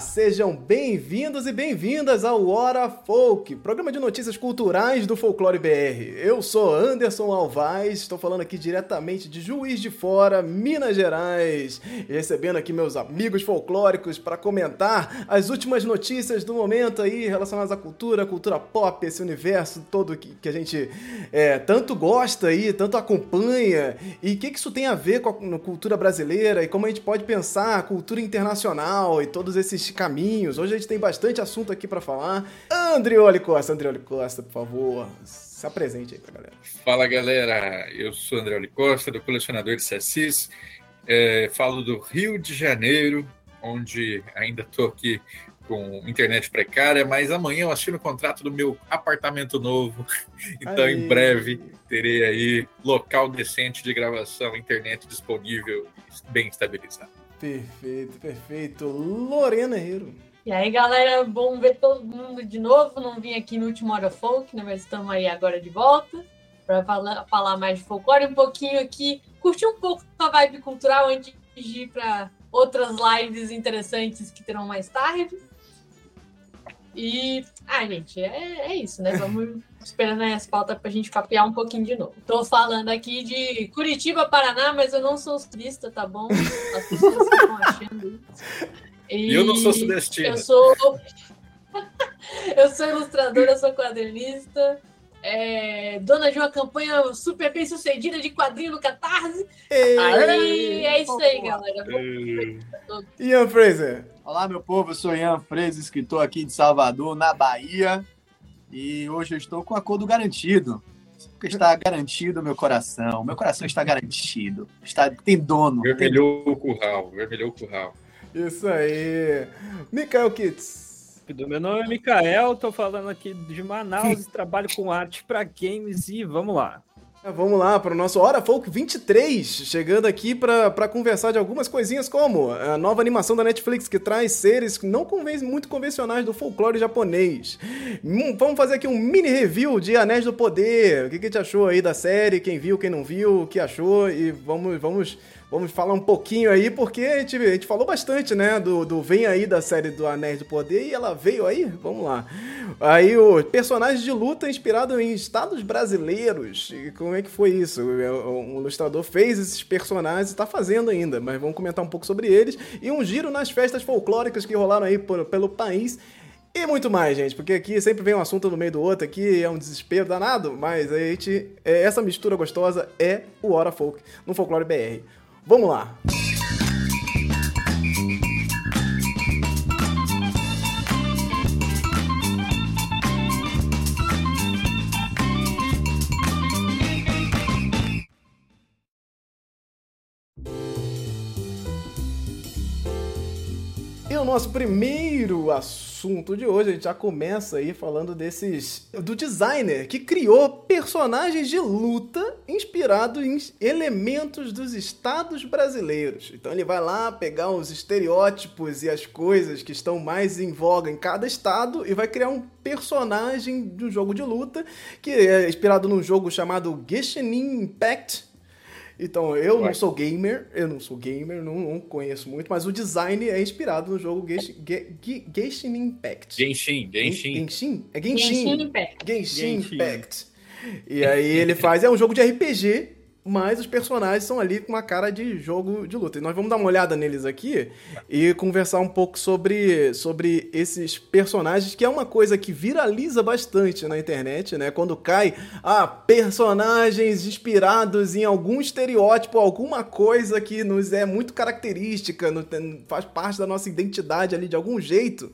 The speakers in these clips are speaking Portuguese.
Sejam bem-vindos e bem-vindas ao Hora Folk, programa de notícias culturais do Folclore BR. Eu sou Anderson Alvaz, estou falando aqui diretamente de Juiz de Fora, Minas Gerais, recebendo aqui meus amigos folclóricos para comentar as últimas notícias do momento aí relacionadas à cultura, cultura pop, esse universo todo que, que a gente é, tanto gosta aí, tanto acompanha, e o que, que isso tem a ver com a cultura brasileira e como a gente pode pensar a cultura internacional e todos esses caminhos. Hoje a gente tem bastante assunto aqui para falar. Andrioli Costa, Andrioli Costa, por favor, se apresente aí pra galera. Fala galera, eu sou Andrioli Costa, do Colecionador de Sassis. É, falo do Rio de Janeiro, onde ainda estou aqui com internet precária, mas amanhã eu assino o contrato do meu apartamento novo. Então, aí. em breve, terei aí local decente de gravação, internet disponível, bem estabilizado. Perfeito, perfeito. Lorena Herrero. E aí, galera, bom ver todo mundo de novo. Não vim aqui no último Hora Folk, né? Mas estamos aí agora de volta para falar, falar mais de folclore um pouquinho aqui, curtir um pouco a vibe cultural antes de ir para outras lives interessantes que terão mais tarde. E, ah, gente, é, é isso, né? Vamos esperando aí as pautas pra gente papear um pouquinho de novo. Tô falando aqui de Curitiba, Paraná, mas eu não sou turista, tá bom? As pessoas estão achando isso. E eu não sou sudestino. Eu sou. eu sou ilustradora, sou quadrinista. É, dona de uma campanha super bem sucedida de quadrinho no Catarse. Ei, aí é isso aí, galera. Ian Fraser. Olá, meu povo. Eu sou Ian Fraser, escritor aqui de Salvador, na Bahia. E hoje eu estou com a cor do garantido. Porque está garantido o meu coração. Meu coração está garantido. Está, tem dono. Vermelhou tem... o curral. Vermelhou o curral. Isso aí. Mikael Kitts. Meu nome é Mikael, estou falando aqui de Manaus e trabalho com arte para games e vamos lá. É, vamos lá para o nosso Hora Folk 23, chegando aqui para conversar de algumas coisinhas como a nova animação da Netflix que traz seres não conven muito convencionais do folclore japonês. Hum, vamos fazer aqui um mini review de Anéis do Poder. O que, que a gente achou aí da série? Quem viu, quem não viu, o que achou? E vamos, vamos Vamos falar um pouquinho aí, porque a gente, a gente falou bastante, né, do, do Vem Aí da série do Anéis do Poder e ela veio aí, vamos lá. Aí o personagem de luta inspirado em estados brasileiros. E como é que foi isso? Um ilustrador fez esses personagens e está fazendo ainda, mas vamos comentar um pouco sobre eles. E um giro nas festas folclóricas que rolaram aí por, pelo país. E muito mais, gente, porque aqui sempre vem um assunto no meio do outro, aqui é um desespero danado, mas a gente, é, essa mistura gostosa é o Hora Folk no Folclore BR. Vamos lá! E o nosso primeiro assunto assunto de hoje. A gente já começa aí falando desses. do designer que criou personagens de luta inspirados em elementos dos estados brasileiros. Então ele vai lá pegar os estereótipos e as coisas que estão mais em voga em cada estado e vai criar um personagem de um jogo de luta que é inspirado num jogo chamado Genshin Impact então, eu não sou gamer, eu não sou gamer, não, não, conheço muito, mas o design é inspirado no jogo Genshin, Genshin Impact. Genshin, Genshin. Genshin? É Genshin. Genshin Impact. Genshin Impact. E aí ele faz, é um jogo de RPG mas os personagens são ali com uma cara de jogo de luta. E nós vamos dar uma olhada neles aqui e conversar um pouco sobre, sobre esses personagens, que é uma coisa que viraliza bastante na internet, né? Quando cai, ah, personagens inspirados em algum estereótipo, alguma coisa que nos é muito característica, faz parte da nossa identidade ali de algum jeito.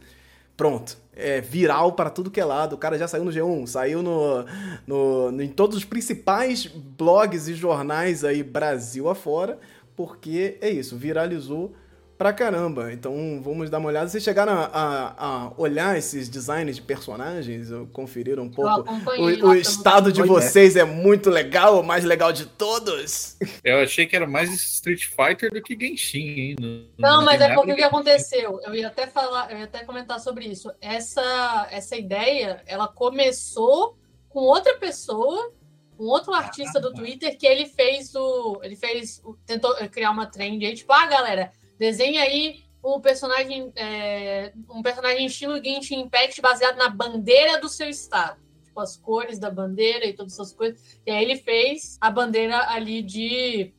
Pronto é, viral para tudo que é lado. O cara já saiu no G1, saiu no, no, no, em todos os principais blogs e jornais aí Brasil afora, porque é isso, viralizou pra caramba. Então vamos dar uma olhada. Vocês chegaram a, a, a olhar esses designs de personagens? Conferiram um pouco? O, o estado de vocês é muito legal, o mais legal de todos? Eu achei que era mais Street Fighter do que Genshin, hein? Não, não mas é porque o que aconteceu? Eu ia até falar, eu ia até comentar sobre isso. Essa, essa ideia, ela começou com outra pessoa um outro artista do Twitter que ele fez o. Ele fez. tentou criar uma trend aí, tipo, ah, galera, Desenha aí um personagem, é, um personagem estilo Genshin Impact baseado na bandeira do seu estado. Tipo, as cores da bandeira e todas essas coisas. E aí ele fez a bandeira ali de,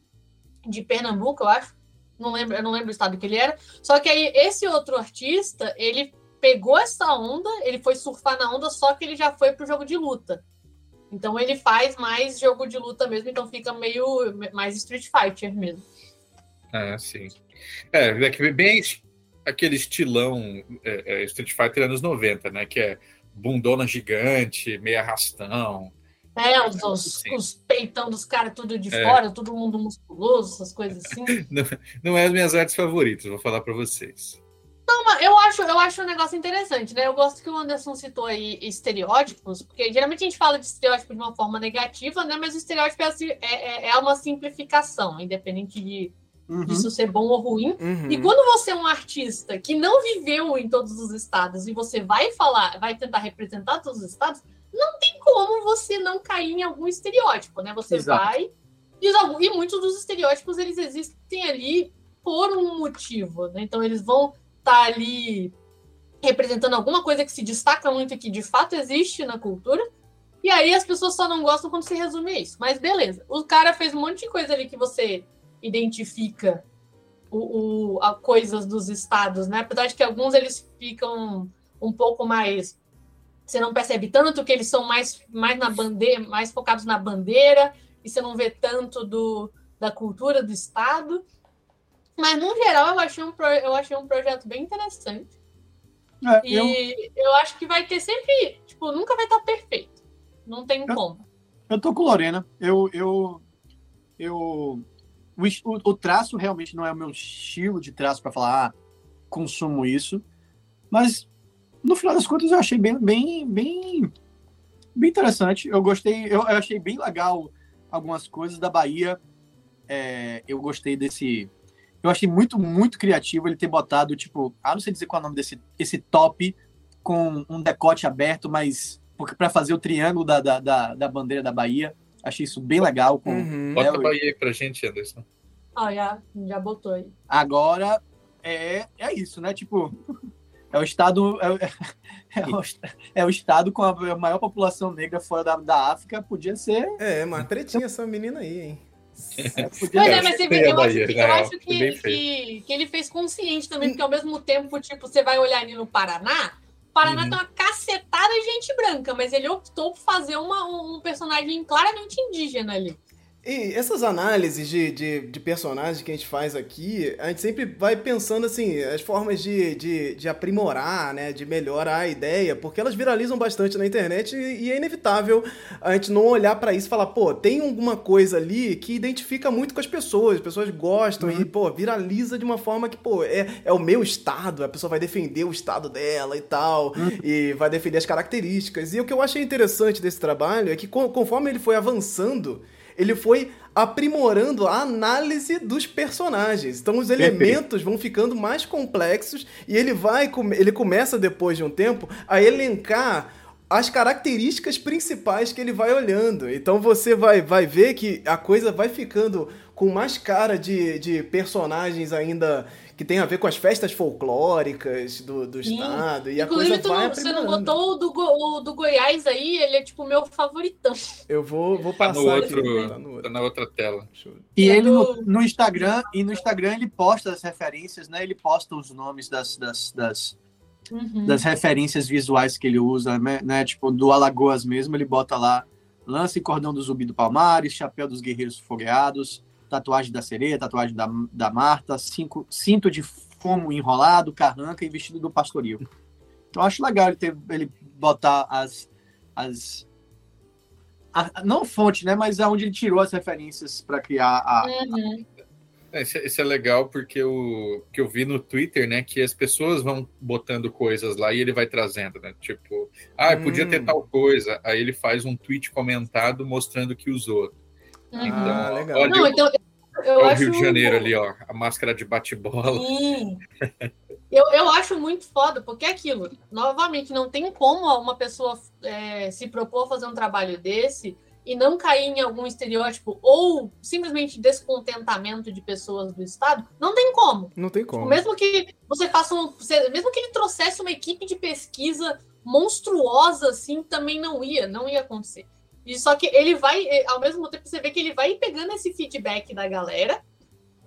de Pernambuco, eu acho. Não lembro, eu não lembro o estado que ele era. Só que aí esse outro artista, ele pegou essa onda, ele foi surfar na onda, só que ele já foi pro jogo de luta. Então ele faz mais jogo de luta mesmo, então fica meio mais Street Fighter mesmo. Ah, sim. É, é bem aquele estilão é, é, Street Fighter anos 90, né? Que é bundona gigante, meio arrastão. É, os, assim. os peitão dos caras tudo de é. fora, todo mundo musculoso, essas coisas assim. não, não é as minhas artes favoritas, vou falar para vocês. Não, mas eu acho, eu acho um negócio interessante, né? Eu gosto que o Anderson citou aí estereótipos, porque geralmente a gente fala de estereótipo de uma forma negativa, né? Mas o estereótipo é, assim, é, é, é uma simplificação, independente de uhum. disso ser bom ou ruim. Uhum. E quando você é um artista que não viveu em todos os estados e você vai falar, vai tentar representar todos os estados, não tem como você não cair em algum estereótipo, né? Você Exato. vai. E, muitos dos estereótipos eles existem ali por um motivo, né? Então eles vão estar tá ali representando alguma coisa que se destaca muito e que de fato existe na cultura. E aí as pessoas só não gostam quando se resume a isso. Mas beleza. O cara fez um monte de coisa ali que você identifica o, o a coisas dos estados, né? Apesar de que alguns eles ficam um pouco mais você não percebe tanto que eles são mais, mais na bandeira, mais focados na bandeira, e você não vê tanto do, da cultura do Estado. Mas, no geral, eu achei um, eu achei um projeto bem interessante. É, e eu... eu... acho que vai ter sempre. Tipo, nunca vai estar perfeito. Não tem eu, como. Eu tô com Lorena. Eu. eu, eu o, o, traço realmente não é o meu estilo de traço para falar, ah, consumo isso. Mas no final das contas eu achei bem, bem, bem, bem interessante. Eu gostei, eu, eu achei bem legal algumas coisas da Bahia. É, eu gostei desse. Eu achei muito, muito criativo ele ter botado, tipo, ah, não sei dizer qual é o nome desse esse top com um decote aberto, mas para fazer o triângulo da, da, da, da, bandeira da Bahia. Achei isso bem legal. Com, uhum. Bota a Bahia aí pra gente, Anderson. Ah, já, já botou aí. Agora, é, é isso, né? Tipo, é o estado é, é, o, é o estado com a maior população negra fora da, da África, podia ser. É, mas tretinha essa menina aí, hein? É, pois é, mas você vê, eu, acho, que, eu acho que, que, que, ele fez consciente também, porque ao mesmo tempo, tipo, você vai olhar ali no Paraná, Paraná uhum. tem uma cacetada de gente branca, mas ele optou por fazer uma, um personagem claramente indígena ali. E essas análises de, de, de, personagens que a gente faz aqui, a gente sempre vai pensando assim, as formas de, de, de aprimorar, né, de melhorar a ideia, porque elas viralizam bastante na internet e, e é inevitável a gente não olhar para isso e falar, pô, tem alguma coisa ali que identifica muito com as pessoas, as pessoas gostam uhum. e, pô, viraliza de uma forma que, pô, é, é o meu estado, a pessoa vai defender o estado dela e tal, uhum. e vai defender as características. E o que eu achei interessante desse trabalho é que conforme ele foi avançando, ele foi aprimorando a análise dos personagens. Então os elementos vão ficando mais complexos e ele vai ele começa depois de um tempo a elencar as características principais que ele vai olhando. Então você vai, vai ver que a coisa vai ficando com mais cara de, de personagens ainda que tem a ver com as festas folclóricas do, do estado. E Inclusive, a coisa vai não, você não botou o do, o do Goiás aí, ele é tipo meu favoritão. Eu vou, vou passar. Tá no outro, tá, no outro. tá na outra tela. E ele no, no, Instagram, e no Instagram ele posta as referências, né? Ele posta os nomes das, das, das, uhum. das referências visuais que ele usa, né? né? Tipo, do Alagoas mesmo, ele bota lá lance e cordão do zumbi do Palmares, chapéu dos guerreiros fogueados, tatuagem da sereia, tatuagem da, da Marta, cinco, cinto de fumo enrolado, carranca e vestido do pastoril. Então acho legal ele, ter, ele botar as. as a, não fonte, né? Mas aonde ele tirou as referências para criar a. Uhum. É, isso, é, é legal porque o que eu vi no Twitter, né, que as pessoas vão botando coisas lá e ele vai trazendo, né? Tipo, ah, podia ter hum. tal coisa. Aí ele faz um tweet comentado mostrando que usou. Uhum. Então, ah, legal. Olha, Não, então, eu olha o Rio de Janeiro ali, ó, a máscara de bate-bola. Sim. eu, eu acho muito foda, porque é aquilo, novamente, não tem como uma pessoa é, se propor a fazer um trabalho desse e não cair em algum estereótipo ou simplesmente descontentamento de pessoas do Estado, não tem como. Não tem como. Tipo, mesmo que você faça um. Mesmo que ele trouxesse uma equipe de pesquisa monstruosa, assim, também não ia, não ia acontecer. E só que ele vai, ao mesmo tempo, você vê que ele vai pegando esse feedback da galera.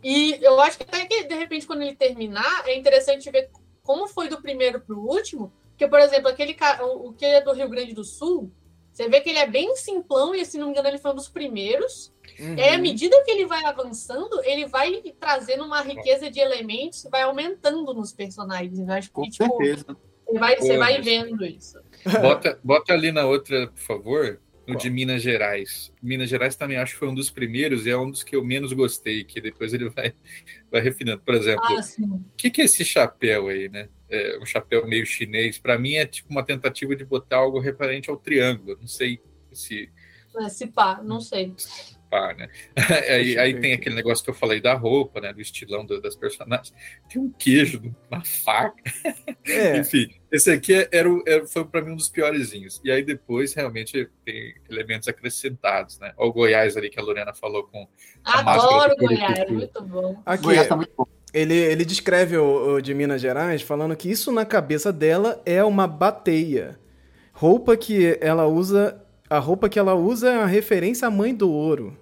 E eu acho que até que, de repente, quando ele terminar, é interessante ver como foi do primeiro para o último. Porque, por exemplo, aquele cara, o, o que é do Rio Grande do Sul, você vê que ele é bem simplão e, se não me engano, ele foi um dos primeiros. Uhum. E aí, à medida que ele vai avançando, ele vai trazendo uma riqueza de elementos, vai aumentando nos personagens. Eu acho que, Com tipo, certeza. Você vai, você vai vendo isso. Bota, bota ali na outra, por favor, Qual? de Minas Gerais. Minas Gerais também acho que foi um dos primeiros e é um dos que eu menos gostei, que depois ele vai, vai refinando. Por exemplo, ah, o que, que é esse chapéu aí, né? É um chapéu meio chinês. Para mim é tipo uma tentativa de botar algo referente ao triângulo. Não sei se. É, se pá, não sei pá, né? aí, aí tem aquele negócio que eu falei da roupa, né? Do estilão das personagens. Tem um queijo, uma faca. É. Enfim, esse aqui era, era foi para mim um dos piorzinhos. E aí depois realmente tem elementos acrescentados, né? Olha o Goiás ali que a Lorena falou com. Adoro Goiás, muito bom. Aqui, Goiás tá muito bom. Ele, ele descreve o, o de Minas Gerais falando que isso na cabeça dela é uma bateia. Roupa que ela usa a roupa que ela usa é a referência à mãe do ouro.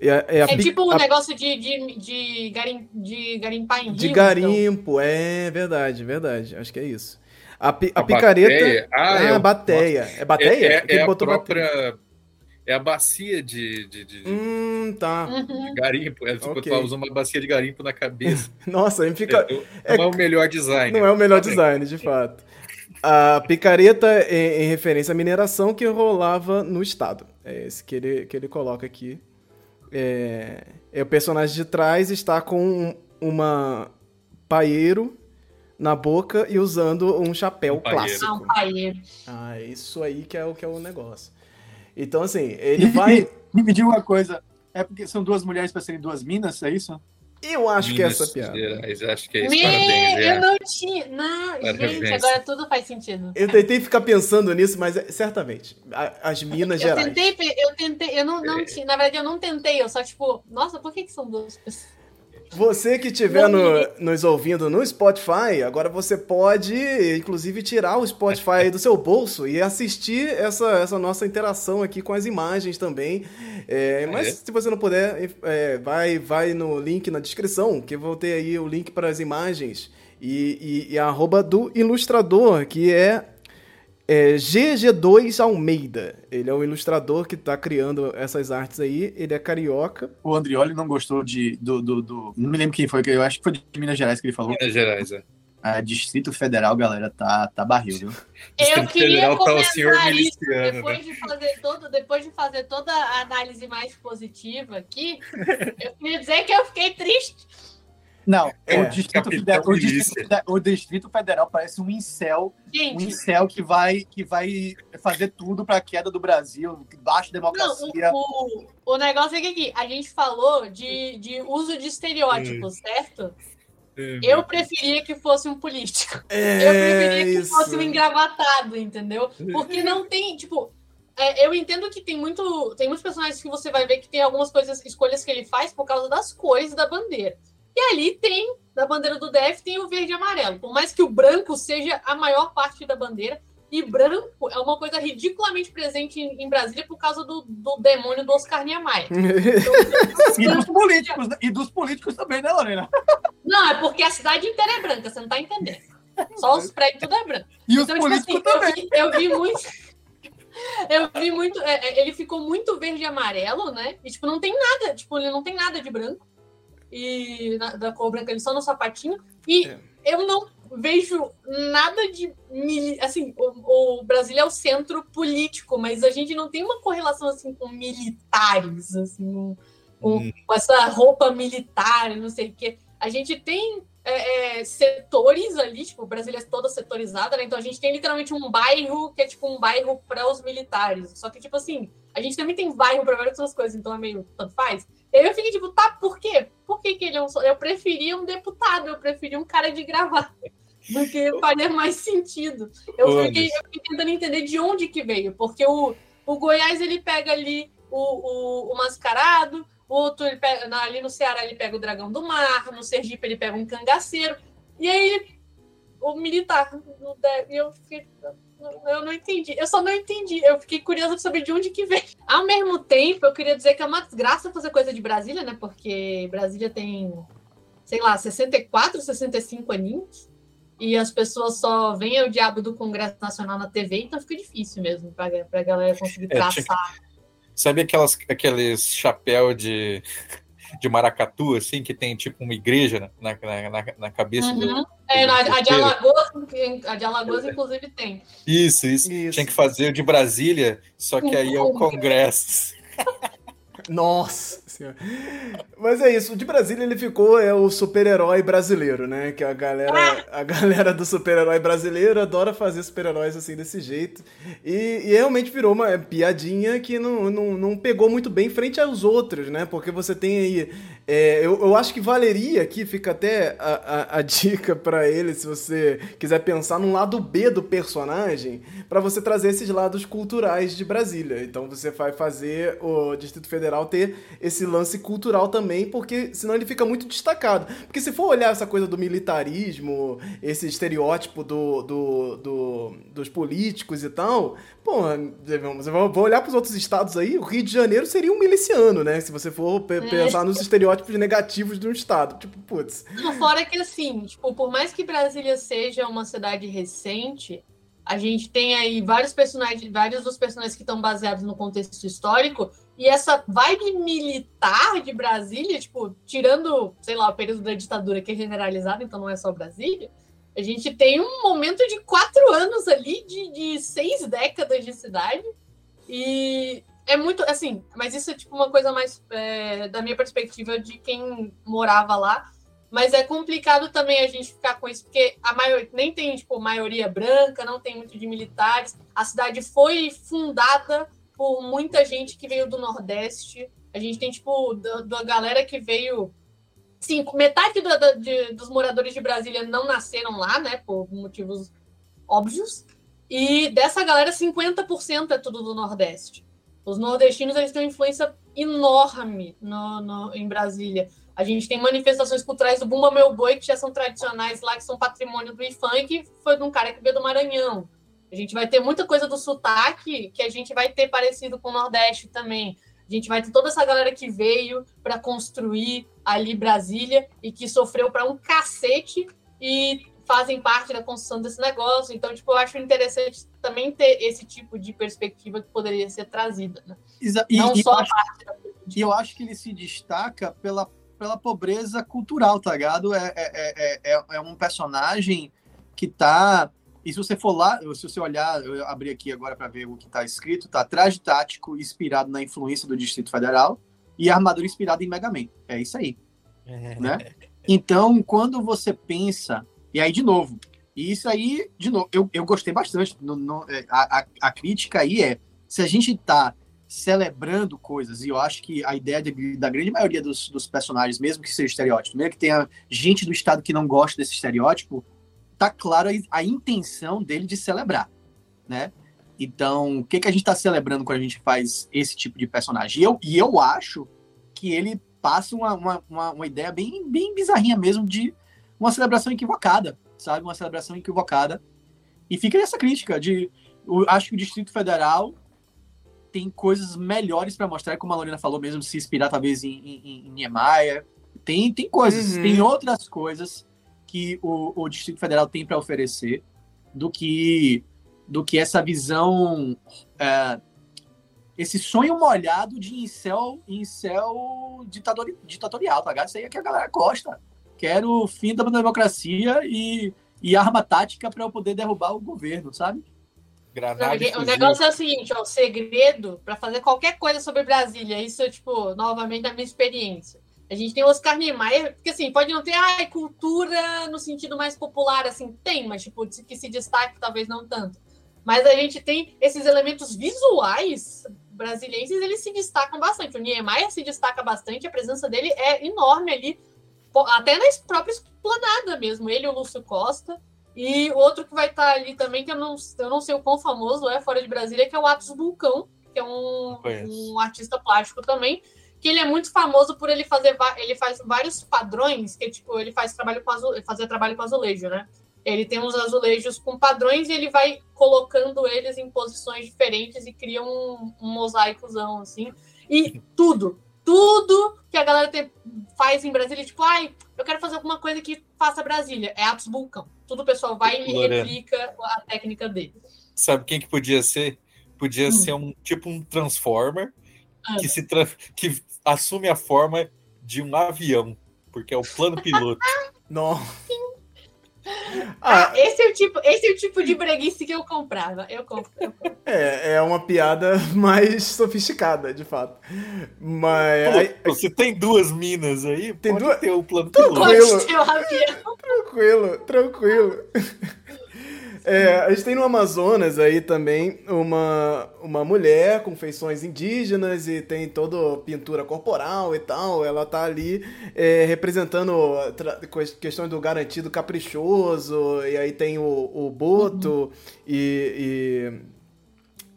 É, é, é tipo um a... negócio de, de, de, garim, de garimpar em rio, De garimpo, então. é verdade, verdade. Acho que é isso. A, pi, a, a picareta. Bateia. Ah, é, a bateia. É bateia? É, é, é a própria. Bateia. É a bacia de. de, de hum, tá. De garimpo. É, tipo, okay. tu usa uma bacia de garimpo na cabeça. Nossa, aí fica. É, não é, o melhor design. Não é o melhor design, de fato. A picareta em, em, referência à mineração que rolava no estado. É esse que ele, que ele coloca aqui. É, é o personagem de trás está com um, uma paeiro na boca e usando um chapéu um clássico. Ah, um paeiro. Ah, isso aí que é o que é o negócio. Então, assim, ele vai. Me diga uma coisa. É porque são duas mulheres para serem duas minas, é isso? Eu acho Minas que é essa piada. Gerais, acho que é isso. Me... Parabéns, eu não tinha. Não, gente, agora tudo faz sentido. Eu tentei ficar pensando nisso, mas é, certamente. As Minas eu Gerais. Tentei, eu tentei, eu não, não é. tinha. Na verdade, eu não tentei, eu só, tipo, nossa, por que, que são duas pessoas? Você que estiver no, nos ouvindo no Spotify, agora você pode, inclusive, tirar o Spotify do seu bolso e assistir essa, essa nossa interação aqui com as imagens também. É, mas é. se você não puder, é, vai, vai no link na descrição, que eu vou ter aí o link para as imagens. E, e, e a arroba do ilustrador, que é é GG2 Almeida. Ele é o ilustrador que está criando essas artes aí. Ele é carioca. O Andrioli não gostou de. Do, do, do, Não me lembro quem foi, eu acho que foi de Minas Gerais que ele falou. Minas Gerais, é. Ah, Distrito Federal, galera, tá, tá barril, viu? Eu queria Federal comentar tá isso. Depois, né? de fazer todo, depois de fazer toda a análise mais positiva aqui, eu queria dizer que eu fiquei triste não, é, o, Distrito Federal, o, Distrito, o, Distrito Federal, parece um incel, Gente, um incel que vai, que vai fazer tudo para a queda do Brasil, baixa democracia. Não, o, o, negócio é que a gente falou de, de uso de estereótipos, é. certo? É, eu preferia que fosse um político. É, eu preferia que isso. fosse um engravatado, entendeu? Porque não tem, tipo, é, eu entendo que tem muito. Tem muitos personagens que você vai ver que tem algumas coisas, escolhas que ele faz por causa das cores da bandeira. E ali tem, da bandeira do DF, tem o verde e amarelo. Por mais que o branco seja a maior parte da bandeira, e branco é uma coisa ridiculamente presente em, em Brasília por causa do, do demônio do Oscar Niemeyer. Então, e dos políticos, e dos políticos também, né, Lorena? Não, é porque a cidade inteira é branca, você não tá entendendo. Só os prédios tudo é branco. E então, os tipo políticos assim, também. Eu vi, eu vi muito. Eu vi muito. É, é, ele ficou muito verde e amarelo, né? E, tipo, não tem nada. Tipo, ele não tem nada de branco e na, da cor branca, ele só no sapatinho. E é. eu não vejo nada de. Assim, o, o Brasil é o centro político, mas a gente não tem uma correlação assim com militares, assim, com, hum. com essa roupa militar, não sei o quê. A gente tem é, é, setores ali, tipo, o Brasil é toda setorizada, né? Então a gente tem literalmente um bairro que é tipo um bairro para os militares. Só que, tipo assim, a gente também tem bairro para várias outras coisas, então é meio tanto faz. Eu fiquei tipo, tá, por quê? Por que, que ele é um. Eu preferia um deputado, eu preferia um cara de gravata. Porque faria mais sentido. Eu fiquei, eu fiquei, tentando entender de onde que veio, porque o, O Goiás, ele pega ali o, o, o mascarado, o outro, ele pega, ali no Ceará, ele pega o dragão do mar, no Sergipe, ele pega um cangaceiro. E aí, o militar, e eu fiquei eu não entendi. Eu só não entendi. Eu fiquei curiosa pra saber de onde que vem. Ao mesmo tempo, eu queria dizer que é uma desgraça fazer coisa de Brasília, né? Porque Brasília tem, sei lá, 64, 65 aninhos. E as pessoas só veem o diabo do Congresso Nacional na TV, então fica difícil mesmo pra, pra galera conseguir traçar. É, Sabe aquelas, aqueles chapéu de de maracatu, assim, que tem tipo uma igreja na, na, na, na cabeça uhum. do, É, a, de Alagoas, a de Alagoas, inclusive, tem. Isso, isso, isso. Tinha que fazer o de Brasília, só que aí é o Congresso. Nossa senhora. Mas é isso, de Brasília ele ficou é o super-herói brasileiro, né? Que a galera, a galera do super-herói brasileiro adora fazer super-heróis assim desse jeito. E, e, realmente virou uma piadinha que não, não, não pegou muito bem frente aos outros, né? Porque você tem aí. É, eu, eu acho que valeria aqui, fica até a, a, a dica para ele, se você quiser pensar num lado B do personagem, para você trazer esses lados culturais de Brasília. Então você vai fazer o Distrito Federal ter esse lance cultural também, porque senão ele fica muito destacado. Porque se for olhar essa coisa do militarismo, esse estereótipo do, do, do dos políticos e tal, pô, vou olhar para os outros estados aí, o Rio de Janeiro seria um miliciano, né? Se você for é. pensar nos estereótipos negativos de um estado. Tipo, putz. Fora que assim, tipo, por mais que Brasília seja uma cidade recente, a gente tem aí vários personagens, vários dos personagens que estão baseados no contexto histórico, e essa vibe militar de Brasília, tipo, tirando, sei lá, o período da ditadura que é generalizado, então não é só Brasília, a gente tem um momento de quatro anos ali, de, de seis décadas de cidade, e é muito, assim, mas isso é tipo uma coisa mais é, da minha perspectiva de quem morava lá, mas é complicado também a gente ficar com isso, porque a maioria, nem tem, tipo, maioria branca, não tem muito de militares, a cidade foi fundada por muita gente que veio do Nordeste. A gente tem, tipo, da, da galera que veio. Sim, metade do, de, dos moradores de Brasília não nasceram lá, né? Por motivos óbvios. E dessa galera, 50% é tudo do Nordeste. Os nordestinos eles têm uma influência enorme no, no, em Brasília. A gente tem manifestações culturais do Bumba Meu Boi, que já são tradicionais lá, que são patrimônio do IFAM, que foi de um cara que veio do Maranhão. A gente vai ter muita coisa do sotaque que a gente vai ter parecido com o Nordeste também. A gente vai ter toda essa galera que veio para construir ali Brasília e que sofreu para um cacete e fazem parte da construção desse negócio. Então, tipo, eu acho interessante também ter esse tipo de perspectiva que poderia ser trazida. Né? Exa e, Não e só a parte da E eu acho que ele se destaca pela, pela pobreza cultural, tá ligado? É, é, é, é, é um personagem que tá e se você for lá, se você olhar, eu abri aqui agora para ver o que está escrito, tá traje tático inspirado na influência do Distrito Federal e armadura inspirada em Mega Man. É isso aí. É. Né? Então, quando você pensa, e aí de novo, e isso aí, de novo, eu, eu gostei bastante. No, no, é, a, a, a, crítica aí é: se a gente está celebrando coisas, e eu acho que a ideia de, da grande maioria dos, dos personagens, mesmo que seja estereótipo, mesmo que tenha gente do Estado que não gosta desse estereótipo, tá claro a, a intenção dele de celebrar, né? Então, o que, que a gente está celebrando quando a gente faz esse tipo de personagem? E eu, e eu acho que ele passa uma, uma, uma, uma, ideia bem, bem bizarrinha mesmo de uma celebração equivocada, sabe? Uma celebração equivocada. E fica essa crítica de... Eu acho que o Distrito Federal tem coisas melhores para mostrar, como a Lorena falou mesmo, se inspirar talvez em, em, em Niemeyer. Tem, tem coisas, uhum. tem outras coisas que o, o Distrito Federal tem para oferecer do que do que essa visão é, esse sonho molhado de incel, incel ditador, ditatorial, tá ligado? Isso aí é que a galera gosta. Quero o fim da democracia e, e arma tática para eu poder derrubar o governo, sabe? Não, o negócio é o seguinte, ó, o segredo para fazer qualquer coisa sobre Brasília, isso é, tipo, novamente, da minha experiência. A gente tem o Oscar Niemeyer, porque assim, pode não ter ai, cultura no sentido mais popular, assim, tem, mas tipo, que se destaque talvez não tanto. Mas a gente tem esses elementos visuais brasileiros, eles se destacam bastante. O Niemeyer se destaca bastante, a presença dele é enorme ali, até na própria esplanada mesmo. Ele e o Lúcio Costa. E outro que vai estar ali também, que eu não, eu não sei o quão famoso é fora de Brasília, que é o Atos Vulcão, que é um, um artista plástico também, que ele é muito famoso por ele fazer ele faz vários padrões, que tipo, ele faz trabalho com azul, fazer trabalho com azulejo, né? Ele tem uns azulejos com padrões e ele vai colocando eles em posições diferentes e cria um, um mosaicozão, assim. E tudo, tudo que a galera te, faz em Brasília, tipo, ai, eu quero fazer alguma coisa que faça Brasília. É Atos Vulcão. Tudo o pessoal vai e replica a técnica dele. Sabe quem que podia ser? Podia hum. ser um tipo um Transformer ah. que, se que assume a forma de um avião, porque é o plano piloto. Nossa. Ah, ah, esse, é o tipo, esse é o tipo de breguice que eu comprava. Eu compro, eu compro. É, é uma piada mais sofisticada, de fato. Mas. Pô, aí, você tem duas minas aí? Tem duas. Ter o plano tranquilo. Tranquilo, tranquilo. É, a gente tem no Amazonas aí também uma, uma mulher com feições indígenas e tem toda pintura corporal e tal. Ela tá ali é, representando questões do garantido caprichoso, e aí tem o, o Boto uhum. e,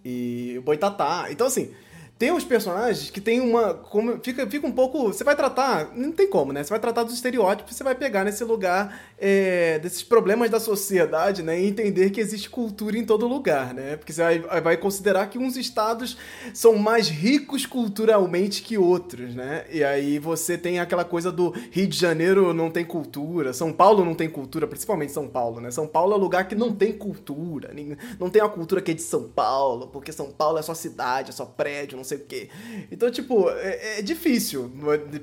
e, e o Boitatá. Então, assim, tem uns personagens que tem uma. Como, fica, fica um pouco. Você vai tratar. Não tem como, né? Você vai tratar dos estereótipos, você vai pegar nesse lugar é, desses problemas da sociedade, né? E entender que existe cultura em todo lugar, né? Porque você vai, vai considerar que uns estados são mais ricos culturalmente que outros, né? E aí você tem aquela coisa do Rio de Janeiro não tem cultura, São Paulo não tem cultura, principalmente São Paulo, né? São Paulo é um lugar que não tem cultura. Não tem a cultura que é de São Paulo, porque São Paulo é só cidade, é só prédio, não sei o quê. Então, tipo, é, é difícil,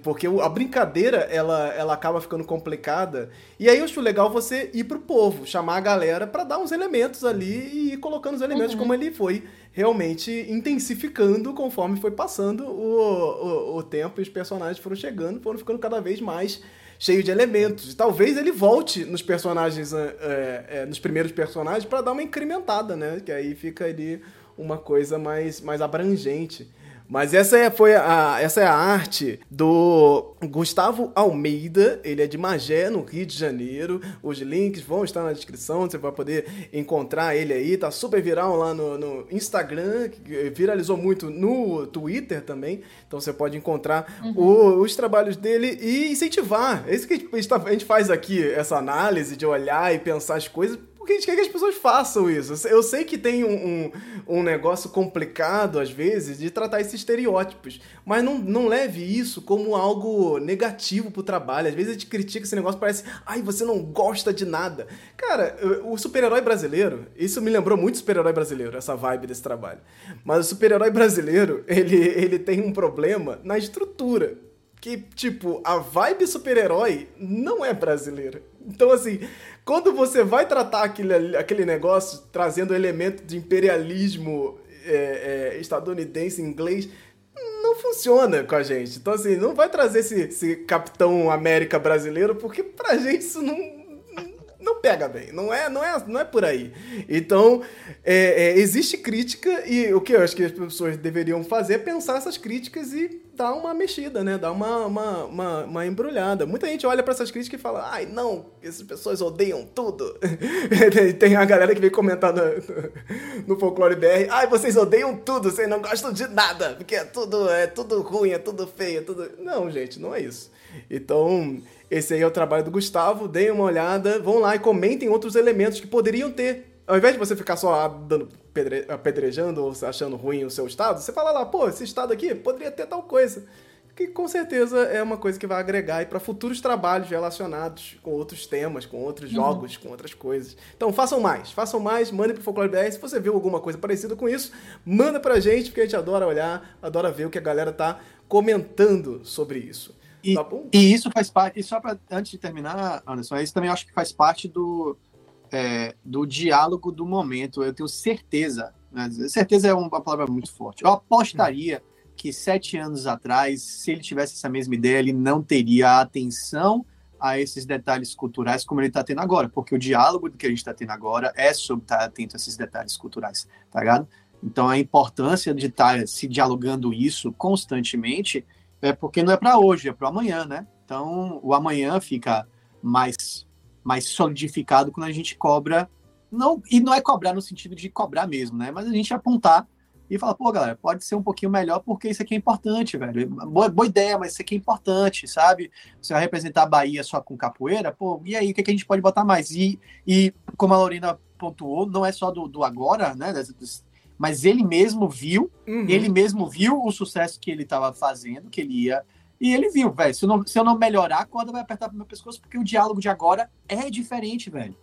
porque a brincadeira, ela, ela acaba ficando complicada. E aí eu acho legal você ir pro povo, chamar a galera para dar uns elementos ali e ir colocando os elementos uhum. como ele foi realmente intensificando conforme foi passando o, o, o tempo e os personagens foram chegando, foram ficando cada vez mais cheio de elementos. E talvez ele volte nos personagens, é, é, nos primeiros personagens, para dar uma incrementada, né? Que aí fica ali uma coisa mais, mais abrangente. Mas essa é, foi a, essa é a arte do Gustavo Almeida. Ele é de Magé, no Rio de Janeiro. Os links vão estar na descrição. Você vai poder encontrar ele aí. Tá super viral lá no, no Instagram. Viralizou muito no Twitter também. Então você pode encontrar uhum. o, os trabalhos dele e incentivar. É isso que a gente, tá, a gente faz aqui, essa análise de olhar e pensar as coisas porque a gente quer que as pessoas façam isso. Eu sei que tem um, um, um, negócio complicado, às vezes, de tratar esses estereótipos. Mas não, não leve isso como algo negativo pro trabalho. Às vezes a gente critica esse negócio, parece, ai, você não gosta de nada. Cara, o super-herói brasileiro, isso me lembrou muito super-herói brasileiro, essa vibe desse trabalho. Mas o super-herói brasileiro, ele, ele tem um problema na estrutura. Que, tipo, a vibe super-herói não é brasileira. Então, assim, quando você vai tratar aquele, aquele negócio trazendo elemento de imperialismo é, é, estadunidense, inglês, não funciona com a gente. Então, assim, não vai trazer esse, esse Capitão América brasileiro, porque pra gente isso não, não pega bem. Não é, não é, não é por aí. Então, é, é, existe crítica e o que eu acho que as pessoas deveriam fazer é pensar essas críticas e dá uma mexida, né? Dá uma, uma, uma, uma embrulhada. Muita gente olha para essas críticas e fala: ai, não, essas pessoas odeiam tudo. Tem a galera que vem comentar no, no Folclore BR: ai, vocês odeiam tudo, vocês não gostam de nada, porque é tudo, é tudo ruim, é tudo feio, é tudo. Não, gente, não é isso. Então, esse aí é o trabalho do Gustavo. Deem uma olhada, vão lá e comentem outros elementos que poderiam ter ao invés de você ficar só dando pedre, apedrejando ou achando ruim o seu estado, você fala lá, pô, esse estado aqui poderia ter tal coisa. Que com certeza é uma coisa que vai agregar para futuros trabalhos relacionados com outros temas, com outros uhum. jogos, com outras coisas. Então façam mais, façam mais, mandem pro Folclore BR. Se você viu alguma coisa parecida com isso, manda pra gente, porque a gente adora olhar, adora ver o que a galera tá comentando sobre isso. E, tá e isso faz parte, e só para antes de terminar, Anderson, isso também acho que faz parte do, é, do diálogo do momento. Eu tenho certeza, né? certeza é uma palavra muito forte. Eu apostaria que sete anos atrás, se ele tivesse essa mesma ideia, ele não teria atenção a esses detalhes culturais como ele está tendo agora, porque o diálogo que a gente está tendo agora é sobre estar atento a esses detalhes culturais, tá ligado? Então a importância de estar tá se dialogando isso constantemente é porque não é para hoje, é para amanhã, né? Então o amanhã fica mais mais solidificado quando a gente cobra. Não, e não é cobrar no sentido de cobrar mesmo, né? Mas a gente apontar e fala, pô, galera, pode ser um pouquinho melhor porque isso aqui é importante, velho. Boa, boa ideia, mas isso aqui é importante, sabe? Você vai representar a Bahia só com capoeira, pô, e aí, o que, que a gente pode botar mais? E, e como a Lorena pontuou, não é só do, do agora, né? Mas ele mesmo viu, uhum. ele mesmo viu o sucesso que ele estava fazendo, que ele ia. E ele viu, velho, se, se eu não melhorar, a corda vai apertar pro meu pescoço, porque o diálogo de agora é diferente, velho.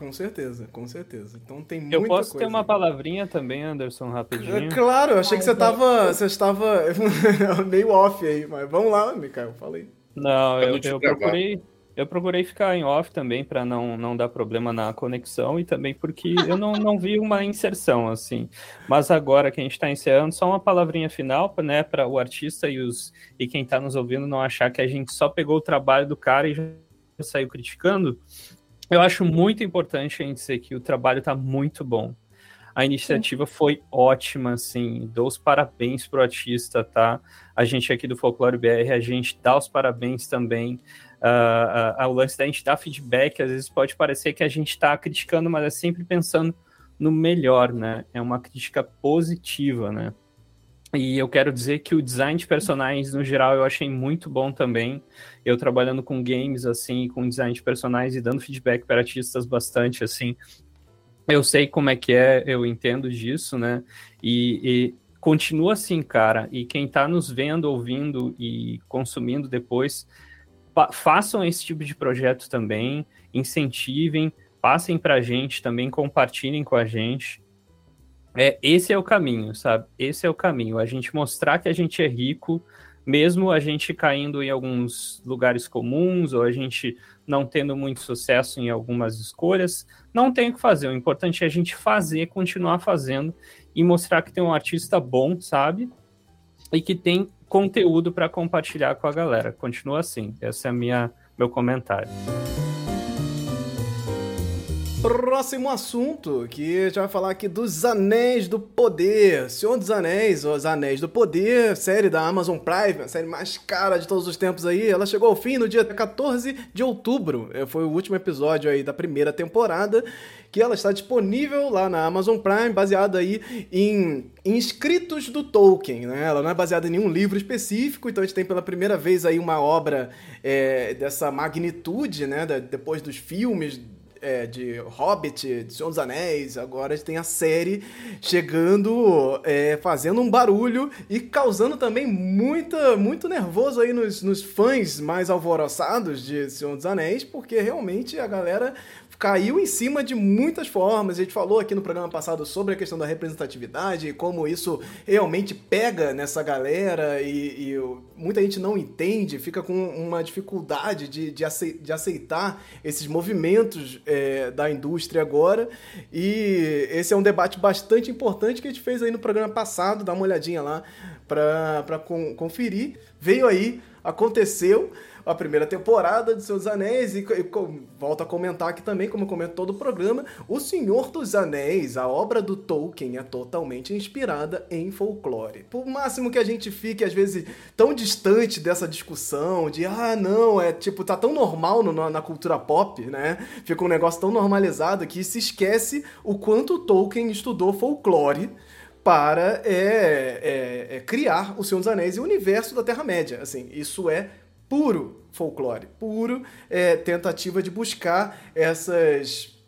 Com certeza, com certeza. Então tem muita Eu posso coisa. ter uma palavrinha também, Anderson, rapidinho? É, claro, eu achei que você estava você estava meio off aí, mas vamos lá, Mikael, falei. Não, eu, eu procurei, eu procurei ficar em off também para não, não dar problema na conexão e também porque eu não, não vi uma inserção assim. Mas agora que a gente está encerrando, só uma palavrinha final, né, para o artista e, os, e quem está nos ouvindo não achar que a gente só pegou o trabalho do cara e já saiu criticando. Eu acho muito importante a gente dizer que o trabalho está muito bom. A iniciativa foi ótima, assim. Dou os parabéns pro artista, tá? A gente aqui do Folclore BR, a gente dá os parabéns também. Uh, uh, uh, o lance da gente dar feedback, às vezes pode parecer que a gente está criticando, mas é sempre pensando no melhor, né? É uma crítica positiva, né? E eu quero dizer que o design de personagens, no geral, eu achei muito bom também. Eu trabalhando com games, assim, com design de personagens e dando feedback para artistas bastante, assim. Eu sei como é que é, eu entendo disso, né? E, e continua assim, cara. E quem está nos vendo, ouvindo e consumindo depois, façam esse tipo de projeto também, incentivem, passem para a gente também, compartilhem com a gente. É, esse é o caminho, sabe? Esse é o caminho. A gente mostrar que a gente é rico, mesmo a gente caindo em alguns lugares comuns, ou a gente não tendo muito sucesso em algumas escolhas, não tem o que fazer. O importante é a gente fazer, continuar fazendo e mostrar que tem um artista bom, sabe? E que tem conteúdo para compartilhar com a galera. Continua assim. Esse é minha meu comentário. Próximo assunto, que a gente vai falar aqui dos Anéis do Poder. Senhor dos Anéis, Os Anéis do Poder, série da Amazon Prime, a série mais cara de todos os tempos aí. Ela chegou ao fim no dia 14 de outubro. É, foi o último episódio aí da primeira temporada, que ela está disponível lá na Amazon Prime, baseada aí em, escritos do Tolkien, né? Ela não é baseada em nenhum livro específico, então a gente tem pela primeira vez aí uma obra é, dessa magnitude, né? depois dos filmes é, de Hobbit, de Senhor dos Anéis, agora a gente tem a série chegando, é, fazendo um barulho e causando também muita, muito nervoso aí nos, nos fãs mais alvoroçados de Senhor dos Anéis, porque realmente a galera caiu em cima de muitas formas. A gente falou aqui no programa passado sobre a questão da representatividade e como isso realmente pega nessa galera e, e muita gente não entende, fica com uma dificuldade de, de, aceitar esses movimentos é, da indústria agora. E esse é um debate bastante importante que a gente fez aí no programa passado, dá uma olhadinha lá para conferir. Veio aí, aconteceu a primeira temporada de Seus Anéis e, e volto a comentar aqui também, como eu comento todo o programa, O Senhor dos Anéis, a obra do Tolkien, é totalmente inspirada em folclore. Por máximo que a gente fique, às vezes, tão distante dessa discussão de, ah, não, é tipo, tá tão normal no, na cultura pop, né? Fica um negócio tão normalizado que se esquece o quanto Tolkien estudou folclore para é, é, é, criar o Senhor dos Anéis e o universo da Terra-média. Assim, isso é puro folclore, puro é, tentativa de buscar essas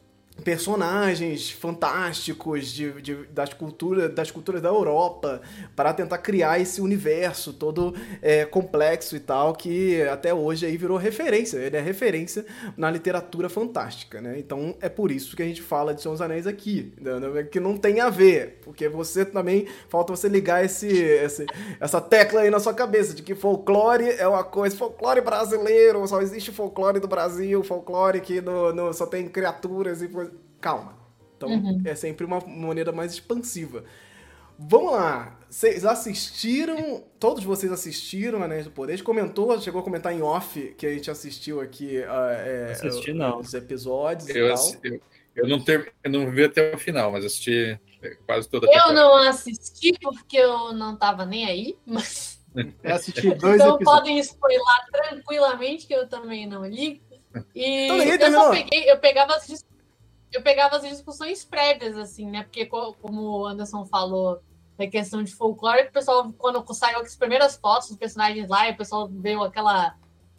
personagens fantásticos de, de, das, culturas, das culturas da Europa para tentar criar esse universo todo é, complexo e tal que até hoje aí virou referência. Ele é referência na literatura fantástica né? Então é por isso que a gente fala de Senhor dos Anéis aqui né? que não tem a ver porque você também falta você ligar esse, esse essa tecla aí na sua cabeça de que folclore é uma coisa folclore brasileiro só existe folclore do Brasil folclore que no, no só tem criaturas e calma. Então uhum. é sempre uma maneira mais expansiva. Vamos lá. Vocês assistiram? Todos vocês assistiram Anéis do Poder? A gente comentou, chegou a comentar em off que a gente assistiu aqui uh, é, Assisti, não. os episódios eu, e tal. Eu, eu, não teve, eu não vi até o final, mas assisti quase toda a Eu temporada. não assisti porque eu não tava nem aí, mas. Eu assisti dois então episódios. podem spoiler tranquilamente, que eu também não li. E então, eu, só peguei, eu pegava as eu pegava as discussões prévias, assim, né? Porque, como o Anderson falou, é questão de folclore, o pessoal, quando saiu as primeiras fotos dos personagens lá, o pessoal veio aquela,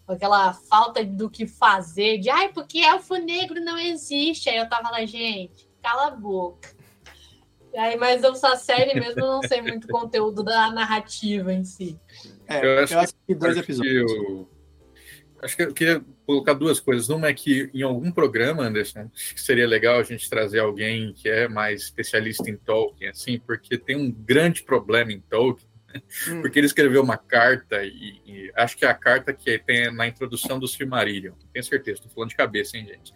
aquela falta do que fazer, de ai, porque elfo negro não existe. Aí eu tava lá, gente, cala a boca. Aí, mas eu só série mesmo, não sei muito conteúdo da narrativa em si. É, eu acho, eu acho que, dois episódios. Que eu, acho que eu queria colocar duas coisas. Uma é que em algum programa, Anderson, seria legal a gente trazer alguém que é mais especialista em Tolkien, assim, porque tem um grande problema em Tolkien, né? hum. porque ele escreveu uma carta, e, e, acho que é a carta que tem na introdução do Silmarillion, tenho certeza, estou falando de cabeça, hein, gente?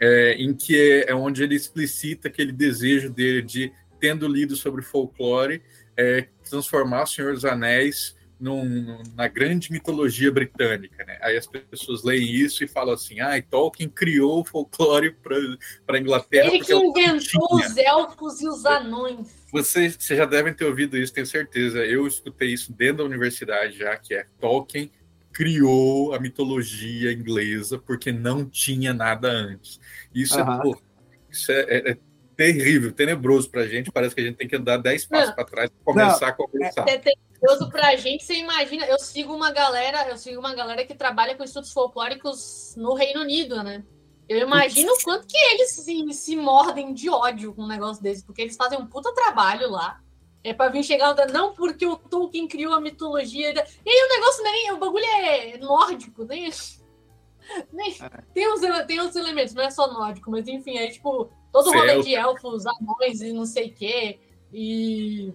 É, em que é, é onde ele explicita aquele desejo dele de, tendo lido sobre folclore, é, transformar o Senhor dos Anéis num, na grande mitologia britânica, né? Aí as pessoas leem isso e falam assim: ah, Tolkien criou o folclore para a Inglaterra. Ele que é inventou os elfos e os anões. Vocês, vocês já devem ter ouvido isso, tenho certeza. Eu escutei isso dentro da universidade já, que é Tolkien criou a mitologia inglesa porque não tinha nada antes. Isso, uhum. é, pô, isso é, é, é terrível, tenebroso para a gente. Parece que a gente tem que andar 10 passos para trás para começar não, a conversar. É, para pra gente, você imagina, eu sigo uma galera, eu sigo uma galera que trabalha com estudos folclóricos no Reino Unido, né? Eu imagino o quanto que eles se, se mordem de ódio com um negócio desse, porque eles fazem um puta trabalho lá. É pra vir chegar, não porque o Tolkien criou a mitologia. E aí o negócio nem. O bagulho é nórdico, nem. nem é. tem, uns, tem uns elementos, não é só nórdico, mas enfim, é tipo, todo o rolê de elfos, anões e não sei o quê. E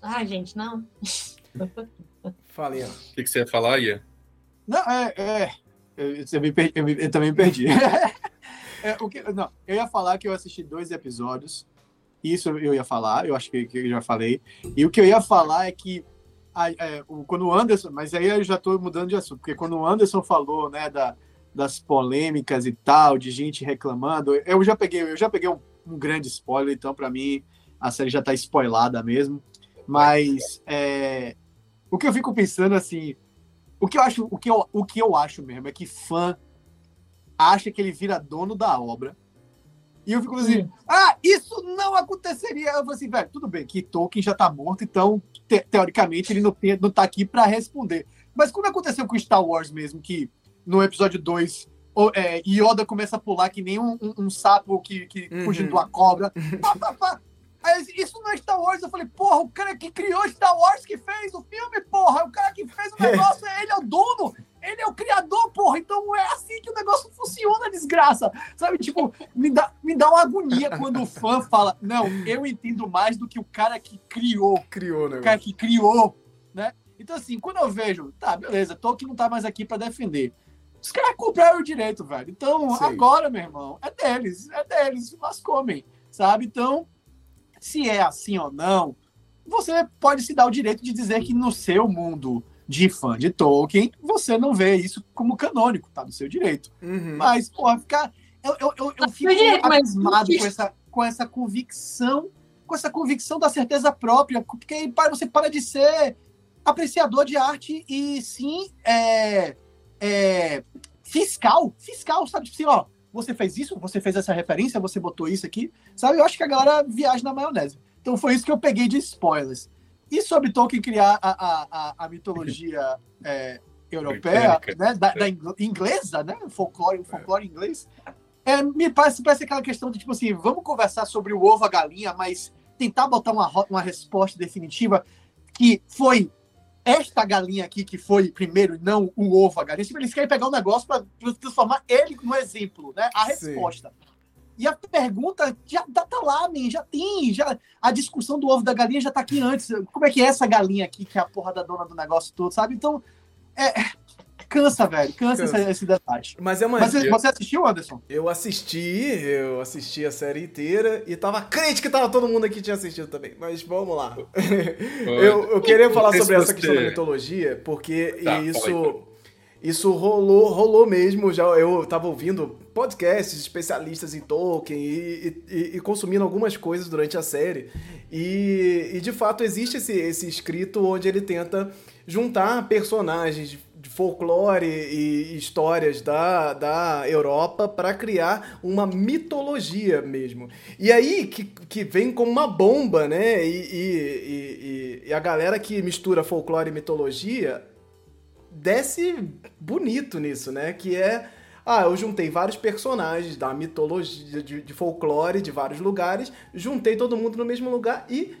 Ai, gente, não. Falei. O que, que, você ia falar, Ian? Não, é. é eu, eu, me perdi, eu, me, eu também me perdi. é, o que, não, eu ia falar que eu assisti dois episódios. Isso eu ia falar, eu acho que, que eu já falei. E o que eu ia falar é que a, é, o, quando o Anderson, mas aí eu já estou mudando de assunto, porque quando o Anderson falou, né, da, das polêmicas e tal, de gente reclamando, eu já peguei, eu já peguei um, um grande spoiler, então para mim a série já está spoilada mesmo. Mas é, o que eu fico pensando assim, o que eu acho, o que eu, o que eu acho mesmo é que fã acha que ele vira dono da obra. E eu fico assim, hum. ah, isso não aconteceria. Eu falo assim, velho, tudo bem, que Tolkien já tá morto, então, te, teoricamente, ele não, tem, não tá aqui para responder. Mas como aconteceu com Star Wars mesmo, que no episódio 2 é, Yoda começa a pular que nem um, um, um sapo que, que uhum. fugindo de uma cobra. pá, pá, pá. Aí, isso não é Star Wars. Eu falei, porra, o cara que criou Star Wars que fez o filme, porra. O cara que fez o negócio, ele é o dono, ele é o criador, porra. Então é assim que o negócio funciona, desgraça. Sabe, tipo, me dá, me dá uma agonia quando o fã fala, não, eu entendo mais do que o cara que criou. Criou, né? O cara que criou, né? Então, assim, quando eu vejo, tá, beleza, Tolkien não tá mais aqui para defender. Os caras compraram o direito, velho. Então, Sim. agora, meu irmão, é deles, é deles, mas comem, sabe? Então, se é assim ou não, você pode se dar o direito de dizer que no seu mundo de fã de Tolkien, você não vê isso como canônico, tá no seu direito. Uhum. Mas, pô, ficar. Eu, eu, eu, eu fico abismado com essa, com essa convicção, com essa convicção da certeza própria, porque aí você para de ser apreciador de arte e sim é, é, fiscal, fiscal, sabe? Tipo assim, ó, você fez isso, você fez essa referência, você botou isso aqui, sabe? Eu acho que a galera viaja na maionese. Então foi isso que eu peguei de spoilers. E sobre Tolkien criar a, a, a, mitologia é, europeia, né, da, da, inglesa, né, folclore, folclore inglês, é, me parece, parece aquela questão de tipo assim, vamos conversar sobre o ovo a galinha, mas tentar botar uma, uma resposta definitiva que foi esta galinha aqui que foi primeiro, não o ovo a galinha, eles querem pegar um negócio para transformar ele no exemplo, né? A resposta. Sim. E a pergunta já tá, tá lá, man, já tem, já a discussão do ovo da galinha já tá aqui antes. Como é que é essa galinha aqui que é a porra da dona do negócio todo, sabe? Então, é, cansa, velho. Cansa, cansa. Esse, esse detalhe. Mas é uma. Mas você assistiu, Anderson? Eu assisti, eu assisti a série inteira e tava crente que tava todo mundo aqui tinha assistido também. Mas vamos lá. eu, eu queria falar sobre essa questão da mitologia, porque tá, isso. Isso rolou, rolou mesmo. Já eu tava ouvindo podcasts especialistas em Tolkien e, e, e consumindo algumas coisas durante a série. E, e de fato existe esse, esse escrito onde ele tenta juntar personagens de folclore e histórias da, da Europa para criar uma mitologia mesmo. E aí que, que vem como uma bomba, né? E, e, e, e a galera que mistura folclore e mitologia desce bonito nisso, né? Que é. Ah, eu juntei vários personagens da mitologia, de, de folclore de vários lugares, juntei todo mundo no mesmo lugar e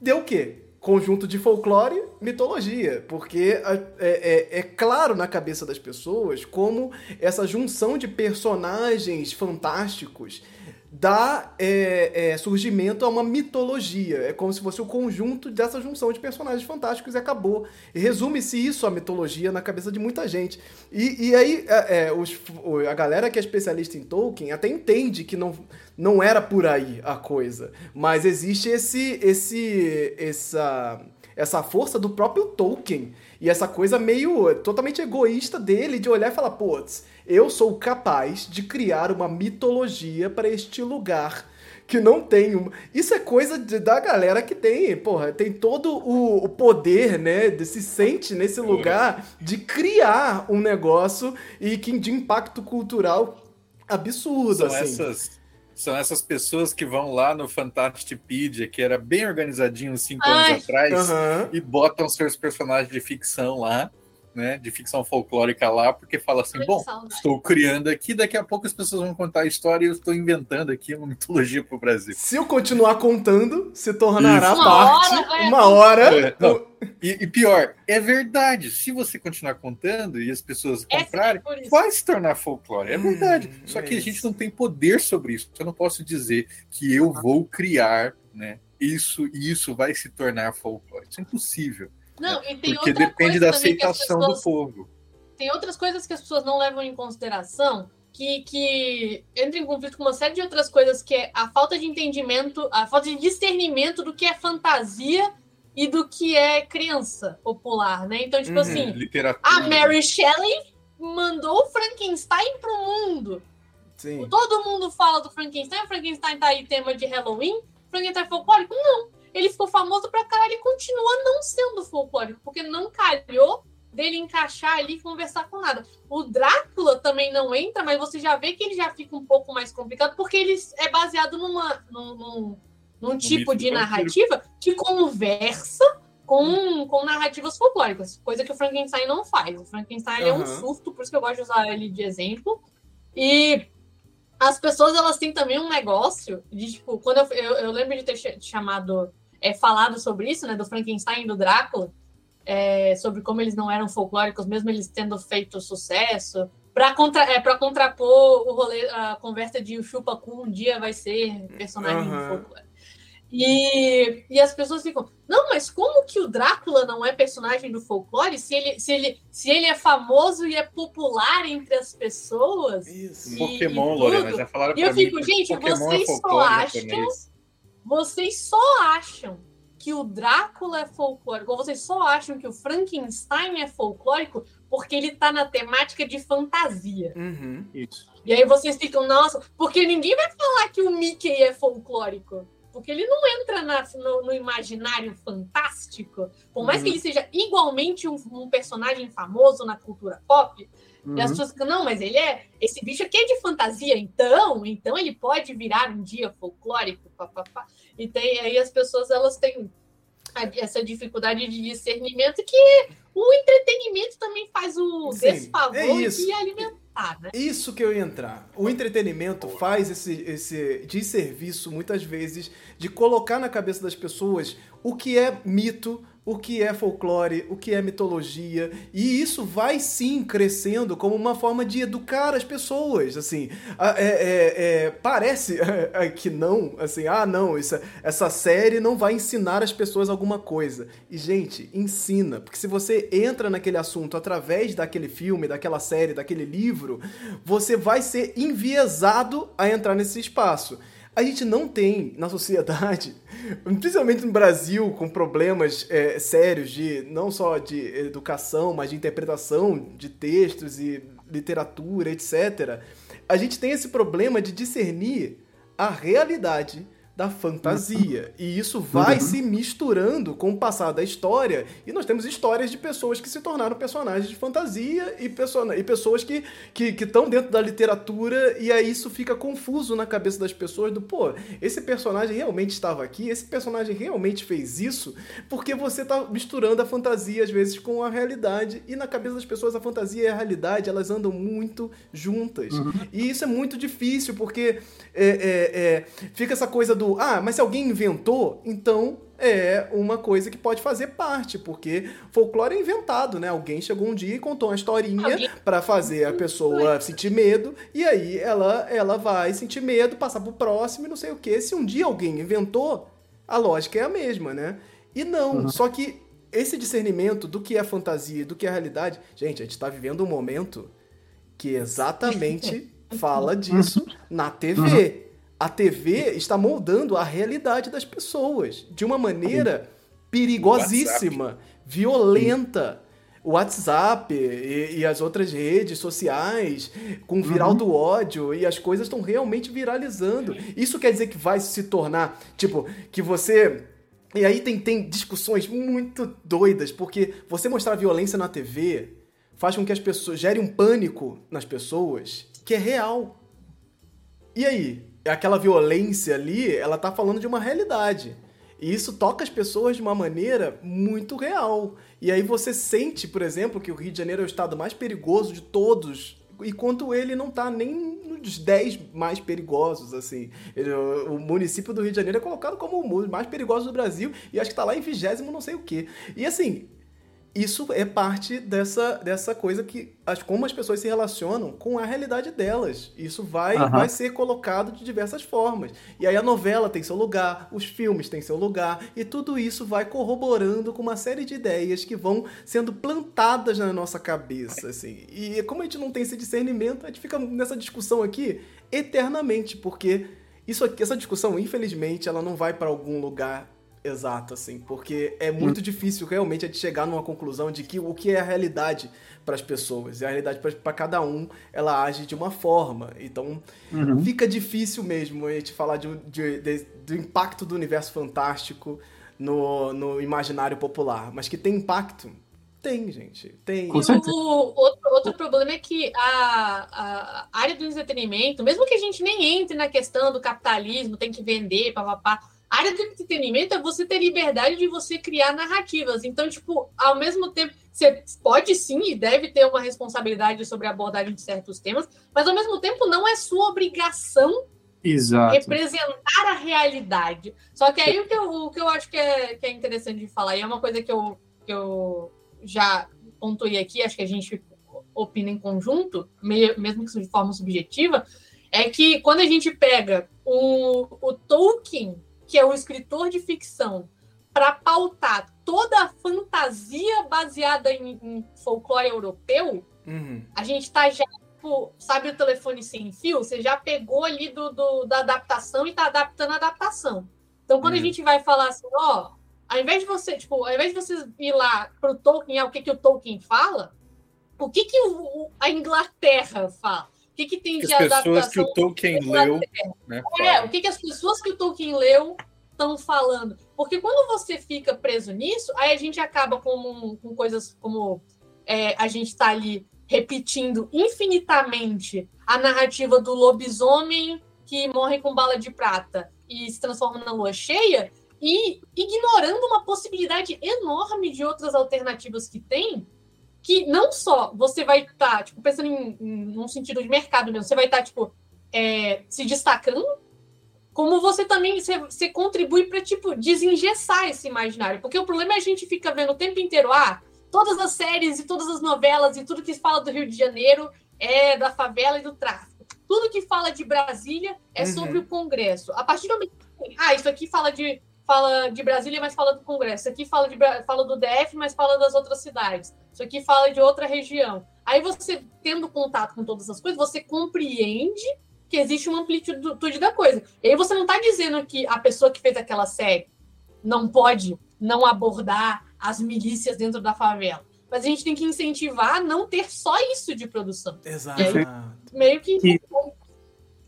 deu o quê? Conjunto de folclore, mitologia, porque é, é, é, claro na cabeça das pessoas como essa junção de personagens fantásticos dá é, é, surgimento a uma mitologia. É como se fosse o conjunto dessa junção de personagens fantásticos e acabou. Resume-se isso a mitologia na cabeça de muita gente. E, e aí é, é os, a galera que é especialista em Tolkien até entende que não, não era por aí a coisa. Mas existe esse, esse, essa, essa força do próprio Tolkien. E essa coisa meio totalmente egoísta dele de olhar e falar, putz, eu sou capaz de criar uma mitologia para este lugar que não tem uma... Isso é coisa de, da galera que tem, porra, tem todo o, o, poder, né, de se sente nesse lugar de criar um negócio e que de impacto cultural absurdo, são assim. Essas, são essas pessoas que vão lá no Fantastipedia, que era bem organizadinho cinco Ai. anos atrás, e botam seus personagens de ficção lá né, de ficção folclórica lá, porque fala assim: bom, estou criando aqui, daqui a pouco as pessoas vão contar a história e eu estou inventando aqui uma mitologia para o Brasil. Se eu continuar contando, se tornará Isso. parte, uma hora. Uma hora é, não, e, e, pior, é verdade. Se você continuar contando e as pessoas é comprarem, é vai se tornar folclore. É verdade. Hum, Só que a gente não tem poder sobre isso. Eu não posso dizer que eu vou criar, né? Isso e isso vai se tornar folclore. Isso é impossível. Não, e tem Porque depende da aceitação pessoas, do povo. Tem outras coisas que as pessoas não levam em consideração que, que entra em conflito com uma série de outras coisas, que é a falta de entendimento, a falta de discernimento do que é fantasia e do que é criança popular, né? Então, tipo uhum, assim, literatura. a Mary Shelley mandou o Frankenstein pro mundo. Sim. Todo mundo fala do Frankenstein, o Frankenstein tá aí tema de Halloween, Frankenstein folclórico? Não ele ficou famoso pra caralho e continua não sendo folclórico, porque não calhou dele encaixar ali e conversar com nada. O Drácula também não entra, mas você já vê que ele já fica um pouco mais complicado, porque ele é baseado numa, num, num, num tipo de narrativa que conversa com, com narrativas folclóricas, coisa que o Frankenstein não faz. O Frankenstein uhum. é um surto, por isso que eu gosto de usar ele de exemplo. E as pessoas, elas têm também um negócio de, tipo, quando eu, eu, eu lembro de ter chamado é falado sobre isso, né, do Frankenstein e do Drácula, é, sobre como eles não eram folclóricos, mesmo eles tendo feito sucesso, para contra, é, contrapor o rolê, a conversa de o Chupacu um dia vai ser personagem uhum. folclore. E, e as pessoas ficam, não, mas como que o Drácula não é personagem do folclore se ele, se ele, se ele é famoso e é popular entre as pessoas? Isso. E, Pokémon, e Lorena, já falaram E eu fico, gente, Pokémon vocês é só acham vocês só acham que o Drácula é folclórico, ou vocês só acham que o Frankenstein é folclórico porque ele tá na temática de fantasia. Uhum, isso. E aí vocês ficam, nossa, porque ninguém vai falar que o Mickey é folclórico. Porque ele não entra na, no, no, imaginário fantástico. Por mais uhum. que ele seja igualmente um, um personagem famoso na cultura pop, Uhum. E as pessoas ficam, não, mas ele é. Esse bicho aqui é de fantasia, então, então ele pode virar um dia folclórico, papapá. E tem aí as pessoas elas têm essa dificuldade de discernimento que o entretenimento também faz o Sim, desfavor é de alimentar, né? Isso que eu ia entrar. O entretenimento faz esse, esse desserviço, muitas vezes, de colocar na cabeça das pessoas o que é mito, o que é folclore, o que é mitologia, e isso vai sim crescendo como uma forma de educar as pessoas, assim, é, é, é, parece que não, assim, ah não, isso, essa série não vai ensinar as pessoas alguma coisa, e gente, ensina, porque se você entra naquele assunto através daquele filme, daquela série, daquele livro, você vai ser enviesado a entrar nesse espaço a gente não tem na sociedade, principalmente no Brasil, com problemas é, sérios de não só de educação, mas de interpretação de textos e literatura, etc. a gente tem esse problema de discernir a realidade da fantasia. E isso vai uhum. se misturando com o passar da história. E nós temos histórias de pessoas que se tornaram personagens de fantasia e, perso e pessoas que estão que, que dentro da literatura. E aí isso fica confuso na cabeça das pessoas: do pô, esse personagem realmente estava aqui, esse personagem realmente fez isso, porque você está misturando a fantasia às vezes com a realidade. E na cabeça das pessoas a fantasia e a realidade elas andam muito juntas. Uhum. E isso é muito difícil, porque é, é, é, fica essa coisa do ah, mas se alguém inventou, então é uma coisa que pode fazer parte, porque folclore é inventado, né? Alguém chegou um dia e contou uma historinha para fazer a pessoa sentir medo, e aí ela, ela vai sentir medo, passar pro próximo e não sei o que. Se um dia alguém inventou, a lógica é a mesma, né? E não, uhum. só que esse discernimento do que é fantasia e do que é realidade, gente, a gente tá vivendo um momento que exatamente fala disso na TV. Uhum a TV está moldando a realidade das pessoas de uma maneira perigosíssima, WhatsApp. violenta. O WhatsApp e, e, as outras redes sociais, com viral uhum. do ódio, e as coisas estão realmente viralizando. Isso quer dizer que vai se tornar, tipo, que você. E aí tem, tem discussões muito doidas, porque você mostrar violência na TV faz com que as pessoas gere um pânico nas pessoas que é real. E aí? Aquela violência ali, ela tá falando de uma realidade. E isso toca as pessoas de uma maneira muito real. E aí você sente, por exemplo, que o Rio de Janeiro é o estado mais perigoso de todos, enquanto ele não tá nem nos 10 mais perigosos, assim. O município do Rio de Janeiro é colocado como o mais perigoso do Brasil e acho que tá lá em vigésimo não sei o quê. E assim, isso é parte dessa, dessa coisa que as, como as pessoas se relacionam com a realidade delas. Isso vai, uhum. vai ser colocado de diversas formas. E aí a novela tem seu lugar, os filmes têm seu lugar, e tudo isso vai corroborando com uma série de ideias que vão sendo plantadas na nossa cabeça. Assim. E como a gente não tem esse discernimento, a gente fica nessa discussão aqui eternamente, porque isso aqui, essa discussão, infelizmente, ela não vai para algum lugar Exato, assim, porque é muito hum. difícil realmente a gente chegar numa conclusão de que o que é a realidade para as pessoas. E a realidade para cada um, ela age de uma forma. Então, uhum. fica difícil mesmo a gente falar de, de, de, do impacto do universo fantástico no, no imaginário popular. Mas que tem impacto, tem, gente. Tem. O, outro, outro problema é que a, a área do entretenimento, mesmo que a gente nem entre na questão do capitalismo, tem que vender, papapá a área do entretenimento é você ter liberdade de você criar narrativas. Então, tipo, ao mesmo tempo, você pode sim e deve ter uma responsabilidade sobre a abordagem de certos temas, mas ao mesmo tempo não é sua obrigação Exato. representar a realidade. Só que aí o que eu, o que eu acho que é, que é interessante de falar, e é uma coisa que eu, que eu já pontuei aqui, acho que a gente opina em conjunto, mesmo que de forma subjetiva, é que quando a gente pega o, o Tolkien que é o escritor de ficção, para pautar toda a fantasia baseada em, em folclore europeu, uhum. a gente está já, tipo, sabe o telefone sem fio? Você já pegou ali do, do da adaptação e está adaptando a adaptação. Então, quando uhum. a gente vai falar assim, ó, ao invés de você, tipo, ao invés de você ir lá pro Tolkien, é o que, que o Tolkien fala, o que, que o, a Inglaterra fala? O que, que tem de as adaptação? pessoas que o Tolkien leu. Né, é, o que, que as pessoas que o Tolkien leu estão falando. Porque quando você fica preso nisso, aí a gente acaba com, com coisas como é, a gente está ali repetindo infinitamente a narrativa do lobisomem que morre com bala de prata e se transforma na lua cheia e ignorando uma possibilidade enorme de outras alternativas que tem que não só você vai estar, tá, tipo, pensando em, em um sentido de mercado mesmo, você vai estar, tá, tipo, é, se destacando, como você também você, você contribui para, tipo, desengessar esse imaginário. Porque o problema é a gente fica vendo o tempo inteiro, ah, todas as séries e todas as novelas e tudo que fala do Rio de Janeiro é da favela e do tráfico. Tudo que fala de Brasília é uhum. sobre o Congresso. A partir do momento que, ah, isso aqui fala de fala de Brasília, mas fala do Congresso. Isso aqui fala, de, fala do DF, mas fala das outras cidades. Isso aqui fala de outra região. Aí você, tendo contato com todas essas coisas, você compreende que existe uma amplitude da coisa. E aí você não está dizendo que a pessoa que fez aquela série não pode não abordar as milícias dentro da favela. Mas a gente tem que incentivar a não ter só isso de produção. Exato. meio que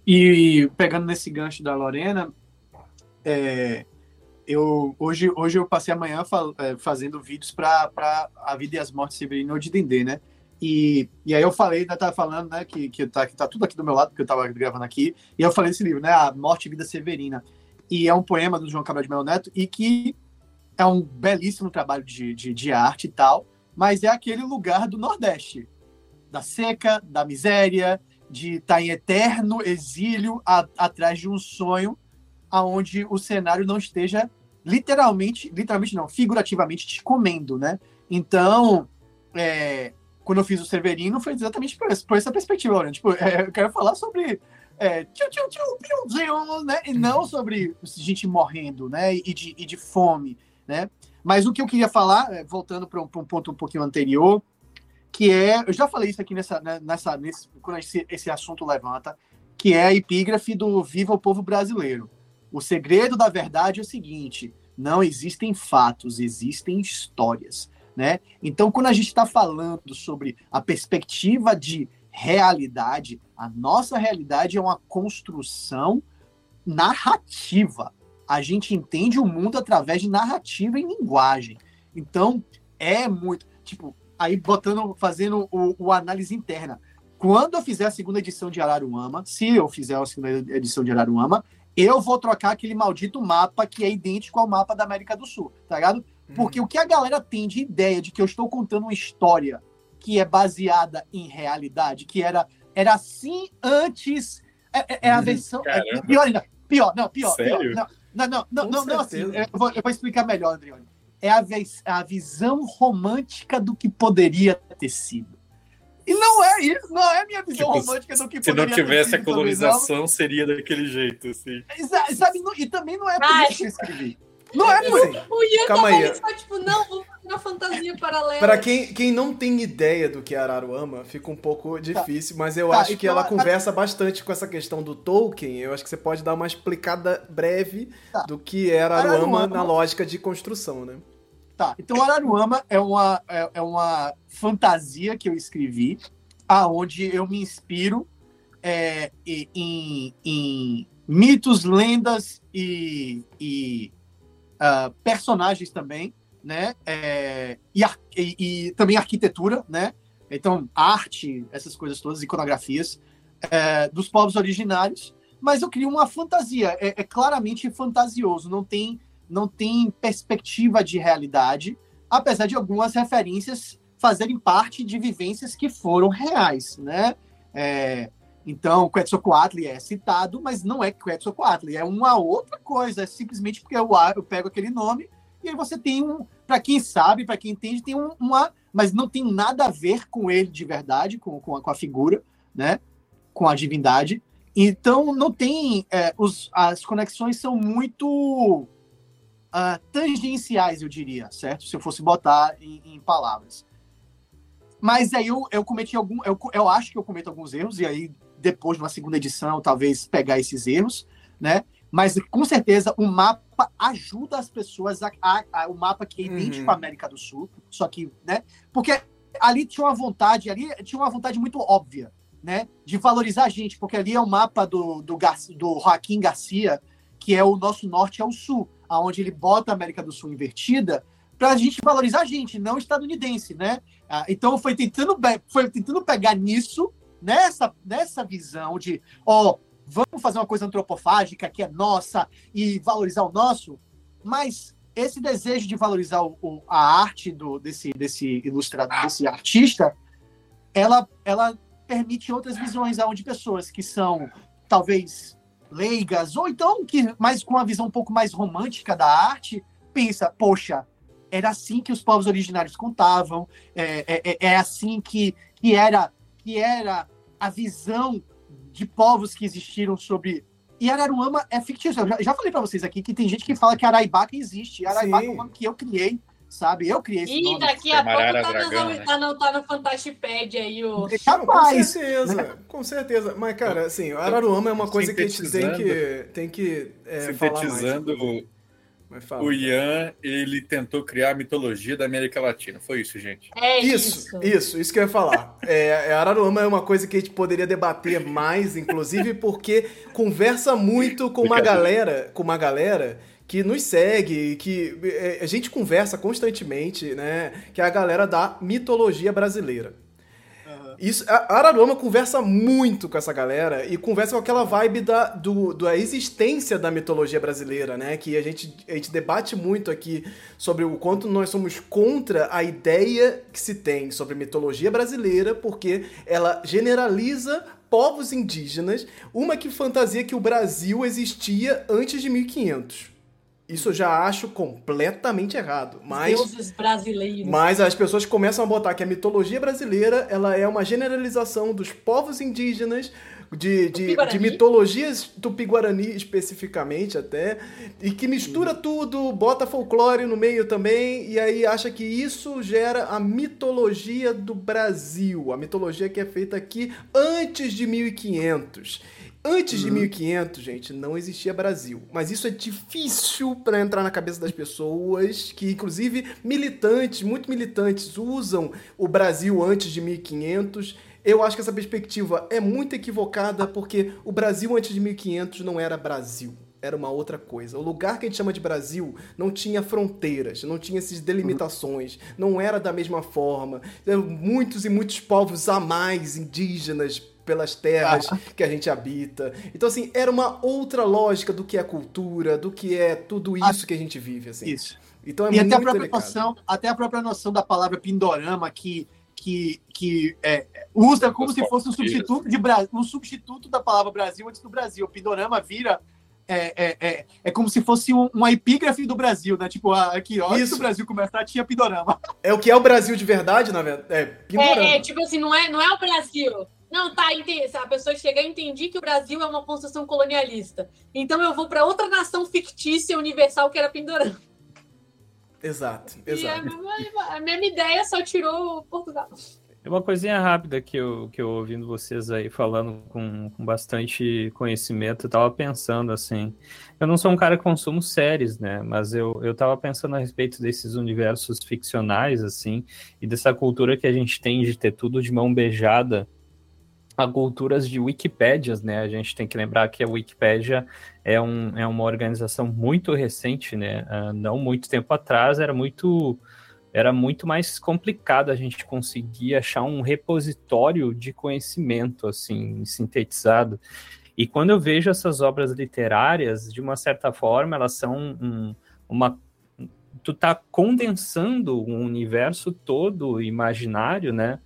E pegando nesse gancho da Lorena, é, eu hoje, hoje eu passei a manhã é, fazendo vídeos para A Vida e as Mortes Severino de Dendê, né? E, e aí eu falei, ainda tava falando, né, que, que, tá, que tá tudo aqui do meu lado, porque eu tava gravando aqui, e eu falei desse livro, né, A Morte e Vida Severina. E é um poema do João Cabral de Melo Neto, e que é um belíssimo trabalho de, de, de arte e tal, mas é aquele lugar do Nordeste, da seca, da miséria, de estar tá em eterno exílio a, atrás de um sonho aonde o cenário não esteja literalmente, literalmente não, figurativamente te comendo, né? Então, é, quando eu fiz o Severino, foi exatamente por, essa, por essa perspectiva, né? Tipo, é, eu quero falar sobre é, tchum, tchum, tchum, né? E não sobre gente morrendo, né? E de, e de fome, né? Mas o que eu queria falar, é, voltando para um, um, ponto um pouquinho anterior, que é, eu já falei isso aqui nessa, né, nessa nesse, quando esse, esse assunto levanta, que é a epígrafe do Viva o Povo Brasileiro. O segredo da verdade é o seguinte: não existem fatos, existem histórias. Né? Então, quando a gente está falando sobre a perspectiva de realidade, a nossa realidade é uma construção narrativa. A gente entende o mundo através de narrativa e linguagem. Então, é muito. Tipo, aí botando, fazendo o, o análise interna. Quando eu fizer a segunda edição de Araruama, se eu fizer a segunda edição de Araruama, eu vou trocar aquele maldito mapa que é idêntico ao mapa da América do Sul, tá ligado? Porque uhum. o que a galera tem de ideia de que eu estou contando uma história que é baseada em realidade, que era, era assim antes. É, é, é a uhum. versão. É, pior ainda. Pior, não, pior. Sério? Pior, não, não, não, não, não, não assim. Eu vou, eu vou, explicar melhor, Andrione. É a, a visão romântica do que poderia ter sido. E não é isso, não é a minha visão tipo, romântica do que Se não tivesse a colonização, seria daquele jeito, assim. Sabe, e também não é por Ai. isso que eu escrevi. Não é por isso. O Ian Calma aí. Só, tipo, não, vou fazer uma fantasia paralela. Para quem, quem não tem ideia do que é Araruama, fica um pouco tá. difícil, tá. mas eu tá, acho então, que ela conversa a... bastante com essa questão do Tolkien. Eu acho que você pode dar uma explicada breve tá. do que é Araruama, Araruama na lógica de construção, né? Tá, então Araruama é uma, é, é uma fantasia que eu escrevi, aonde eu me inspiro é, em, em, mitos, lendas e, e uh, personagens também, né? É, e, e, e, também arquitetura, né? Então, arte, essas coisas todas, iconografias é, dos povos originários. Mas eu crio uma fantasia, é, é claramente fantasioso, não tem não tem perspectiva de realidade, apesar de algumas referências fazerem parte de vivências que foram reais, né? É, então, Quetzalcoatl é citado, mas não é Quetzalcoatl, é uma outra coisa, é simplesmente porque eu, eu pego aquele nome e aí você tem um, para quem sabe, para quem entende, tem um, uma, mas não tem nada a ver com ele de verdade, com, com, a, com a figura, né? Com a divindade. Então, não tem, é, os, as conexões são muito uh, tangenciais, eu diria, certo? Se eu fosse botar em, em palavras. Mas aí eu, eu cometi algum. Eu, eu acho que eu cometo alguns erros, e aí depois de uma segunda edição, talvez pegar esses erros, né? Mas com certeza o mapa ajuda as pessoas a, a, a o mapa que é idêntico uhum. à América do Sul, só que, né? Porque ali tinha uma vontade, ali tinha uma vontade muito óbvia, né? De valorizar a gente, porque ali é o mapa do, do, Gar, do Joaquim Garcia, que é o nosso norte ao sul aonde ele bota a América do Sul invertida, para a gente valorizar a gente, não estadunidense, né? Ah, então foi tentando, foi tentando pegar nisso, nessa, nessa visão de, ó, oh, vamos fazer uma coisa antropofágica que é nossa e valorizar o nosso, mas esse desejo de valorizar o, o, a arte do, desse, desse ilustrador, desse artista, ela, ela permite outras visões aonde pessoas que são talvez leigas, ou então que mais com uma visão um pouco mais romântica da arte, pensa, poxa, era assim que os povos originários contavam, é, é, é, é assim que, que, era, que era a visão de povos que existiram sobre. E Araruama é fictício. Eu já, já falei para vocês aqui que tem gente que fala que Araibaca existe. Araibaca Sim. é um nome que eu criei sabe? Eu criei esse Ih, nome. daqui a pouco tá, Dragão, no, né? tá, no, tá no Fantastiped aí o... Capaz. Com certeza, com certeza. Mas, cara, assim, Araruama é uma coisa que a gente tem que, tem que é, Sintetizando o Ian, ele tentou criar a mitologia da América Latina. Foi isso, gente. É isso. Isso, isso, isso que eu ia falar. é, é Araruama é uma coisa que a gente poderia debater mais, inclusive, porque conversa muito com uma galera, com uma galera que nos segue, que é, a gente conversa constantemente, né? Que é a galera da mitologia brasileira. Isso, a Araruama conversa muito com essa galera e conversa com aquela vibe da, do, da existência da mitologia brasileira, né? Que a gente, a gente debate muito aqui sobre o quanto nós somos contra a ideia que se tem sobre mitologia brasileira, porque ela generaliza povos indígenas, uma que fantasia que o Brasil existia antes de 1500. Isso eu já acho completamente errado. Mas, Deuses brasileiros. Mas as pessoas começam a botar que a mitologia brasileira ela é uma generalização dos povos indígenas, de, de, de mitologias tupi-guarani especificamente até, e que mistura tudo, bota folclore no meio também, e aí acha que isso gera a mitologia do Brasil, a mitologia que é feita aqui antes de 1500. Antes de 1500, uhum. gente, não existia Brasil. Mas isso é difícil para entrar na cabeça das pessoas, que inclusive militantes, muito militantes, usam o Brasil antes de 1500. Eu acho que essa perspectiva é muito equivocada, porque o Brasil antes de 1500 não era Brasil era uma outra coisa. O lugar que a gente chama de Brasil não tinha fronteiras, não tinha essas delimitações, não era da mesma forma. Muitos e muitos povos a mais indígenas pelas terras ah. que a gente habita. Então, assim, era uma outra lógica do que é cultura, do que é tudo ah, isso que a gente vive, assim. Isso. Então é e muito até a própria noção, até a própria noção da palavra pindorama que que, que é, usa como se fosse um substituto de um substituto da palavra Brasil antes do Brasil. O pindorama vira é, é, é, é, como se fosse um, uma epígrafe do Brasil, né? Tipo, ah, aqui, ó, antes do Brasil começar, tinha Pindorama. É o que é o Brasil de verdade, na verdade. É, Pindorama. É, é, tipo assim, não é, não é o Brasil. Não, tá, entendi. A pessoa chega e entendi que o Brasil é uma construção colonialista. Então eu vou para outra nação fictícia universal que era Pindorama. Exato, exato. E a mesma, a mesma ideia só tirou Portugal. É uma coisinha rápida que eu, que eu ouvindo vocês aí falando com, com bastante conhecimento, eu tava pensando assim. Eu não sou um cara que consumo séries, né? Mas eu, eu tava pensando a respeito desses universos ficcionais, assim, e dessa cultura que a gente tem de ter tudo de mão beijada a culturas de Wikipédias, né? A gente tem que lembrar que a Wikipédia é, um, é uma organização muito recente, né? Uh, não muito tempo atrás era muito era muito mais complicado a gente conseguir achar um repositório de conhecimento assim sintetizado. E quando eu vejo essas obras literárias, de uma certa forma, elas são um, uma tu tá condensando um universo todo imaginário, né,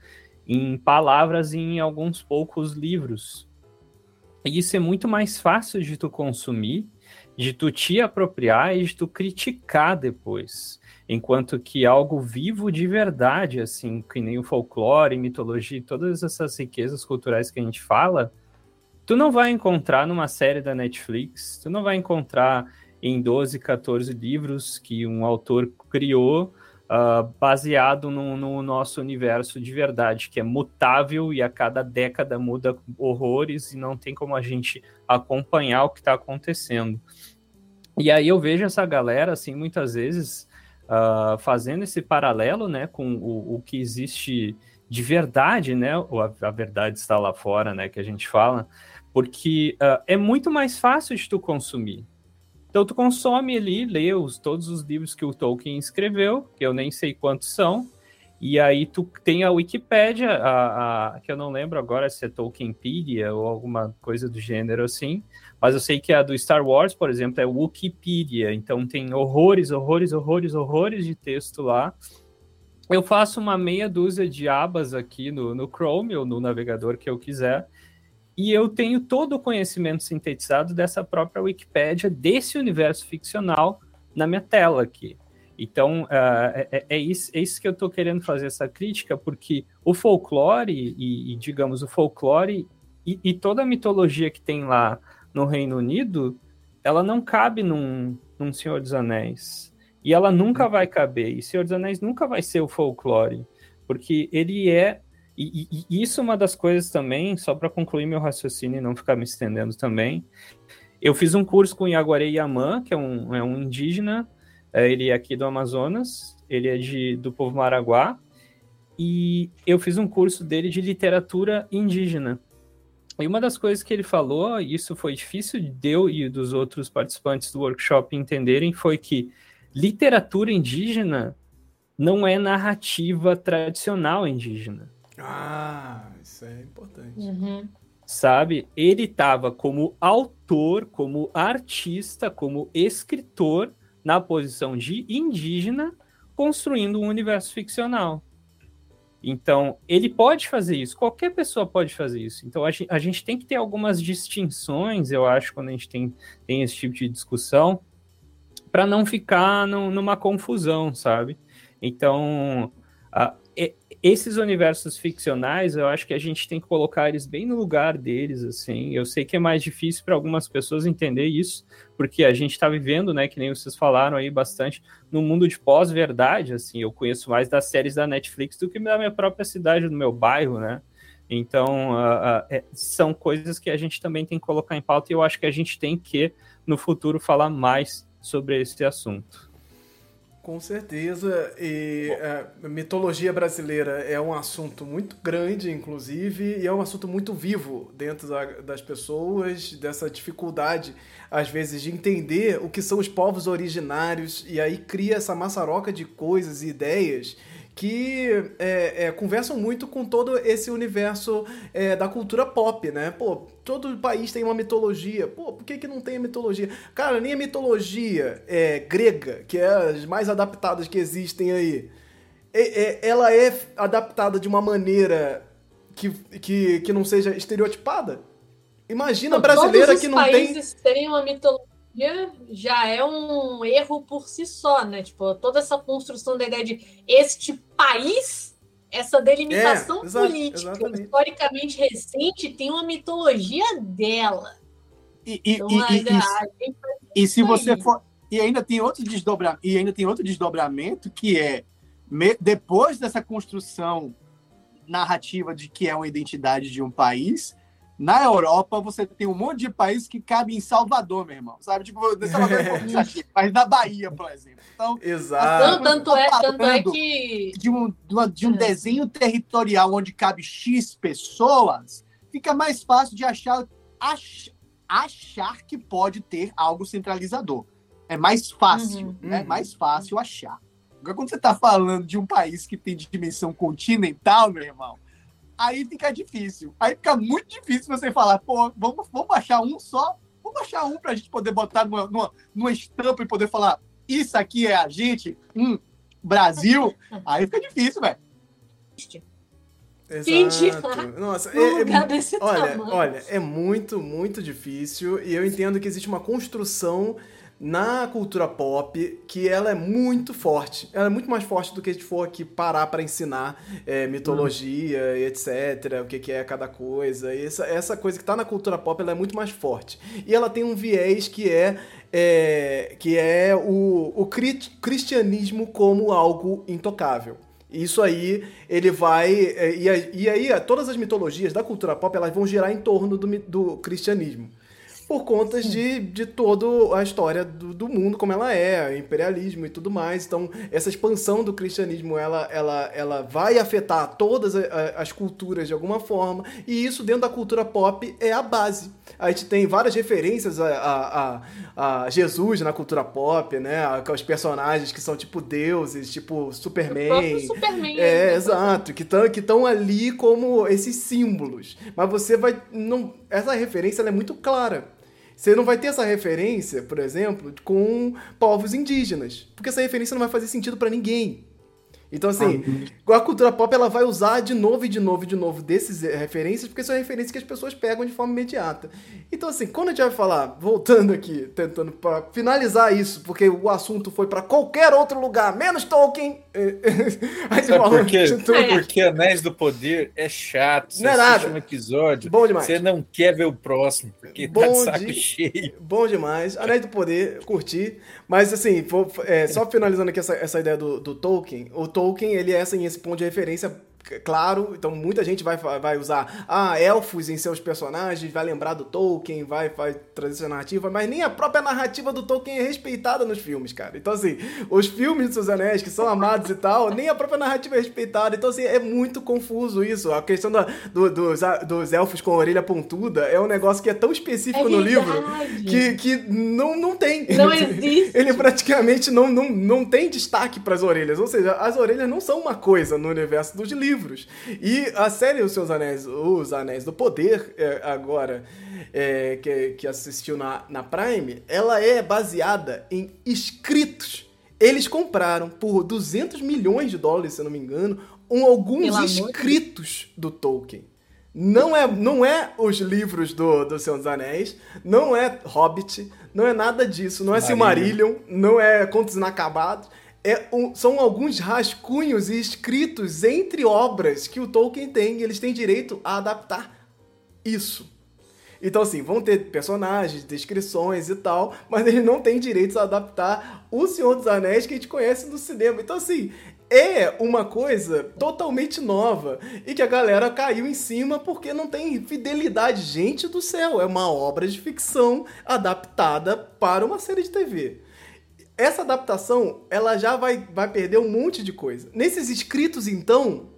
em palavras e em alguns poucos livros. E isso é muito mais fácil de tu consumir, de tu te apropriar e de tu criticar depois enquanto que algo vivo de verdade, assim, que nem o folclore, mitologia, todas essas riquezas culturais que a gente fala, tu não vai encontrar numa série da Netflix, tu não vai encontrar em 12, 14 livros que um autor criou uh, baseado no, no, nosso universo de verdade, que é mutável e a cada década muda horrores e não tem como a gente acompanhar o que está acontecendo. E aí eu vejo essa galera, assim, muitas vezes uh, fazendo esse paralelo né, com o, o, que existe de verdade, né? Ou a, a, verdade está lá fora, né? Que a gente fala, porque uh, é muito mais fácil de tu consumir. Então tu consome ali, lê os, todos os livros que o Tolkien escreveu, que eu nem sei quantos são, e aí tu tem a Wikipédia, a, a, que eu não lembro agora se é Tolkienpedia ou alguma coisa do gênero assim, mas eu sei que a do Star Wars, por exemplo, é Wikipedia, então tem horrores, horrores, horrores, horrores de texto lá. Eu faço uma meia dúzia de abas aqui no, no Chrome ou no navegador que eu quiser, e eu tenho todo o conhecimento sintetizado dessa própria Wikipédia, desse universo ficcional, na minha tela aqui. Então, uh, é, é, isso, é, isso, que eu estou querendo fazer essa crítica, porque o folclore, e, e digamos, o folclore e, e, toda a mitologia que tem lá no Reino Unido, ela não cabe num, num Senhor dos Anéis. E ela nunca uhum. vai caber. E Senhor dos Anéis nunca vai ser o folclore. Porque ele é. E, e, isso é uma das coisas também, só para concluir meu raciocínio e não ficar me estendendo também. Eu fiz um curso com Yaguaré Yaman, que é um, é um indígena É, ele é aqui do Amazonas, ele é de, do povo Maraguá, e eu fiz um curso dele de literatura indígena. E uma das coisas que ele falou, e isso foi difícil de eu e dos outros participantes do workshop entenderem, foi que literatura indígena não é narrativa tradicional indígena. Ah, isso é importante. Uhum. Sabe? Ele estava como autor, como artista, como escritor na posição de indígena, construindo um universo ficcional. Então, ele pode fazer isso, qualquer pessoa pode fazer isso. Então, a gente, a gente tem que ter algumas distinções, eu acho, quando a gente tem, tem esse tipo de discussão, para não ficar no, numa confusão, sabe? Então, a, esses universos ficcionais, eu acho que a gente tem que colocar eles bem no lugar deles, assim. Eu sei que é mais difícil para algumas pessoas entender isso, porque a gente está vivendo, né, que nem vocês falaram aí bastante, num mundo de pós-verdade, assim. Eu conheço mais das séries da Netflix do que da minha própria cidade, do meu bairro, né? Então, uh, uh, são coisas que a gente também tem que colocar em pauta e eu acho que a gente tem que, no futuro, falar mais sobre esse assunto. Com certeza. E a mitologia brasileira é um assunto muito grande, inclusive, e é um assunto muito vivo dentro da, das pessoas, dessa dificuldade, às vezes, de entender o que são os povos originários, e aí cria essa maçaroca de coisas e ideias que é, é, conversam muito com todo esse universo é, da cultura pop, né? Pô, todo país tem uma mitologia. Pô, por que, que não tem a mitologia? Cara, nem a mitologia é, grega, que é as mais adaptadas que existem aí, é, é, ela é adaptada de uma maneira que, que, que não seja estereotipada. Imagina a brasileira que não tem. Todos os países têm uma mitologia já é um erro por si só, né? Tipo, toda essa construção da ideia de este país, essa delimitação é, política exatamente. historicamente recente tem uma mitologia dela. E, e, então, e, e, e se você for. E ainda tem outro desdobramento, e ainda tem outro desdobramento que é me, depois dessa construção narrativa de que é uma identidade de um país, na Europa, você tem um monte de países que cabe em Salvador, meu irmão. Sabe? Tipo, Salvador é aqui, mas na Bahia, por exemplo. Então, Exato. tanto, é, tanto é que. De um, de um é. desenho territorial onde cabe X pessoas, fica mais fácil de achar, ach, achar que pode ter algo centralizador. É mais fácil, uhum. é mais fácil achar. Agora, quando você está falando de um país que tem dimensão continental, meu irmão, aí fica difícil. Aí fica muito difícil você falar, pô, vamos, vamos baixar um só, vamos baixar um pra gente poder botar numa, numa, numa estampa e poder falar, isso aqui é a gente, hum, Brasil. aí fica difícil, velho. Exato. Nossa, é, é, olha, olha, é muito, muito difícil e eu entendo que existe uma construção na cultura pop que ela é muito forte. Ela é muito mais forte do que a gente for aqui parar para ensinar é, mitologia hum. e etc. O que, que é cada coisa. E essa, essa coisa que está na cultura pop ela é muito mais forte. E ela tem um viés que é, é que é o, o cristianismo como algo intocável. Isso aí, ele vai. É, e, e aí, todas as mitologias da cultura pop elas vão girar em torno do, do cristianismo por conta de, de toda a história do, do, mundo como ela é, imperialismo e tudo mais. Então, essa expansão do cristianismo, ela, ela, ela vai afetar todas as culturas de alguma forma, e isso dentro da cultura pop é a base. A gente tem várias referências a, a, a, Jesus na cultura pop, né? Os personagens que são tipo deuses, tipo Superman. Superman. É, né? exato, que estão que ali como esses símbolos. Mas você vai. Não, essa referência é muito clara. Você não vai ter essa referência, por exemplo, com povos indígenas, porque essa referência não vai fazer sentido para ninguém. Então, assim, ah, a cultura pop ela vai usar de novo e de novo e de novo desses eh, referências, porque são referências que as pessoas pegam de forma imediata. Então, assim, quando a gente vai falar, voltando aqui, tentando para finalizar isso, porque o assunto foi para qualquer outro lugar, menos Tolkien. a gente fala, porque, porque Anéis do Poder é chato. Você não é nada. um episódio, Bom demais. você não quer ver o próximo, porque Bom tá de saco cheio. Bom demais. Anéis do Poder, curti. Mas, assim, é, só finalizando aqui essa, essa ideia do, do Tolkien, o Tolkien, ele é assim, esse ponto de referência claro. Então muita gente vai, vai usar ah, elfos em seus personagens, vai lembrar do Tolkien, vai, vai trazer essa narrativa, mas nem a própria narrativa do Tolkien é respeitada nos filmes, cara. Então, assim, os filmes dos Anéis, que são amados e tal, nem a própria narrativa é respeitada. Então, assim, é muito confuso isso. A questão da, do, dos, dos elfos com a orelha pontuda é um negócio que é tão específico é no livro que, que não, não tem. Não existe. Ele praticamente não, não, não tem destaque para as orelhas. Ou seja, as orelhas não são uma coisa no universo dos livros. E a série Os Seus Anéis, Os Anéis do Poder, é, agora, é, que, que assistiu na, na Prime, ela é baseada em escritos. Eles compraram por 200 milhões de dólares, se eu não me engano, um, alguns escritos do Tolkien. Não é, não é os livros do, do Senhor dos Anéis, não é Hobbit, não é nada disso, não é Silmarillion, não é Contos Inacabados. É um, são alguns rascunhos e escritos entre obras que o Tolkien tem e eles têm direito a adaptar isso. Então, assim, vão ter personagens, descrições e tal, mas eles não têm direitos a adaptar o Senhor dos Anéis que a gente conhece no cinema. Então, assim, é uma coisa totalmente nova e que a galera caiu em cima porque não tem fidelidade. Gente do céu, é uma obra de ficção adaptada para uma série de TV. Essa adaptação, ela já vai, vai perder um monte de coisa. Nesses escritos, então,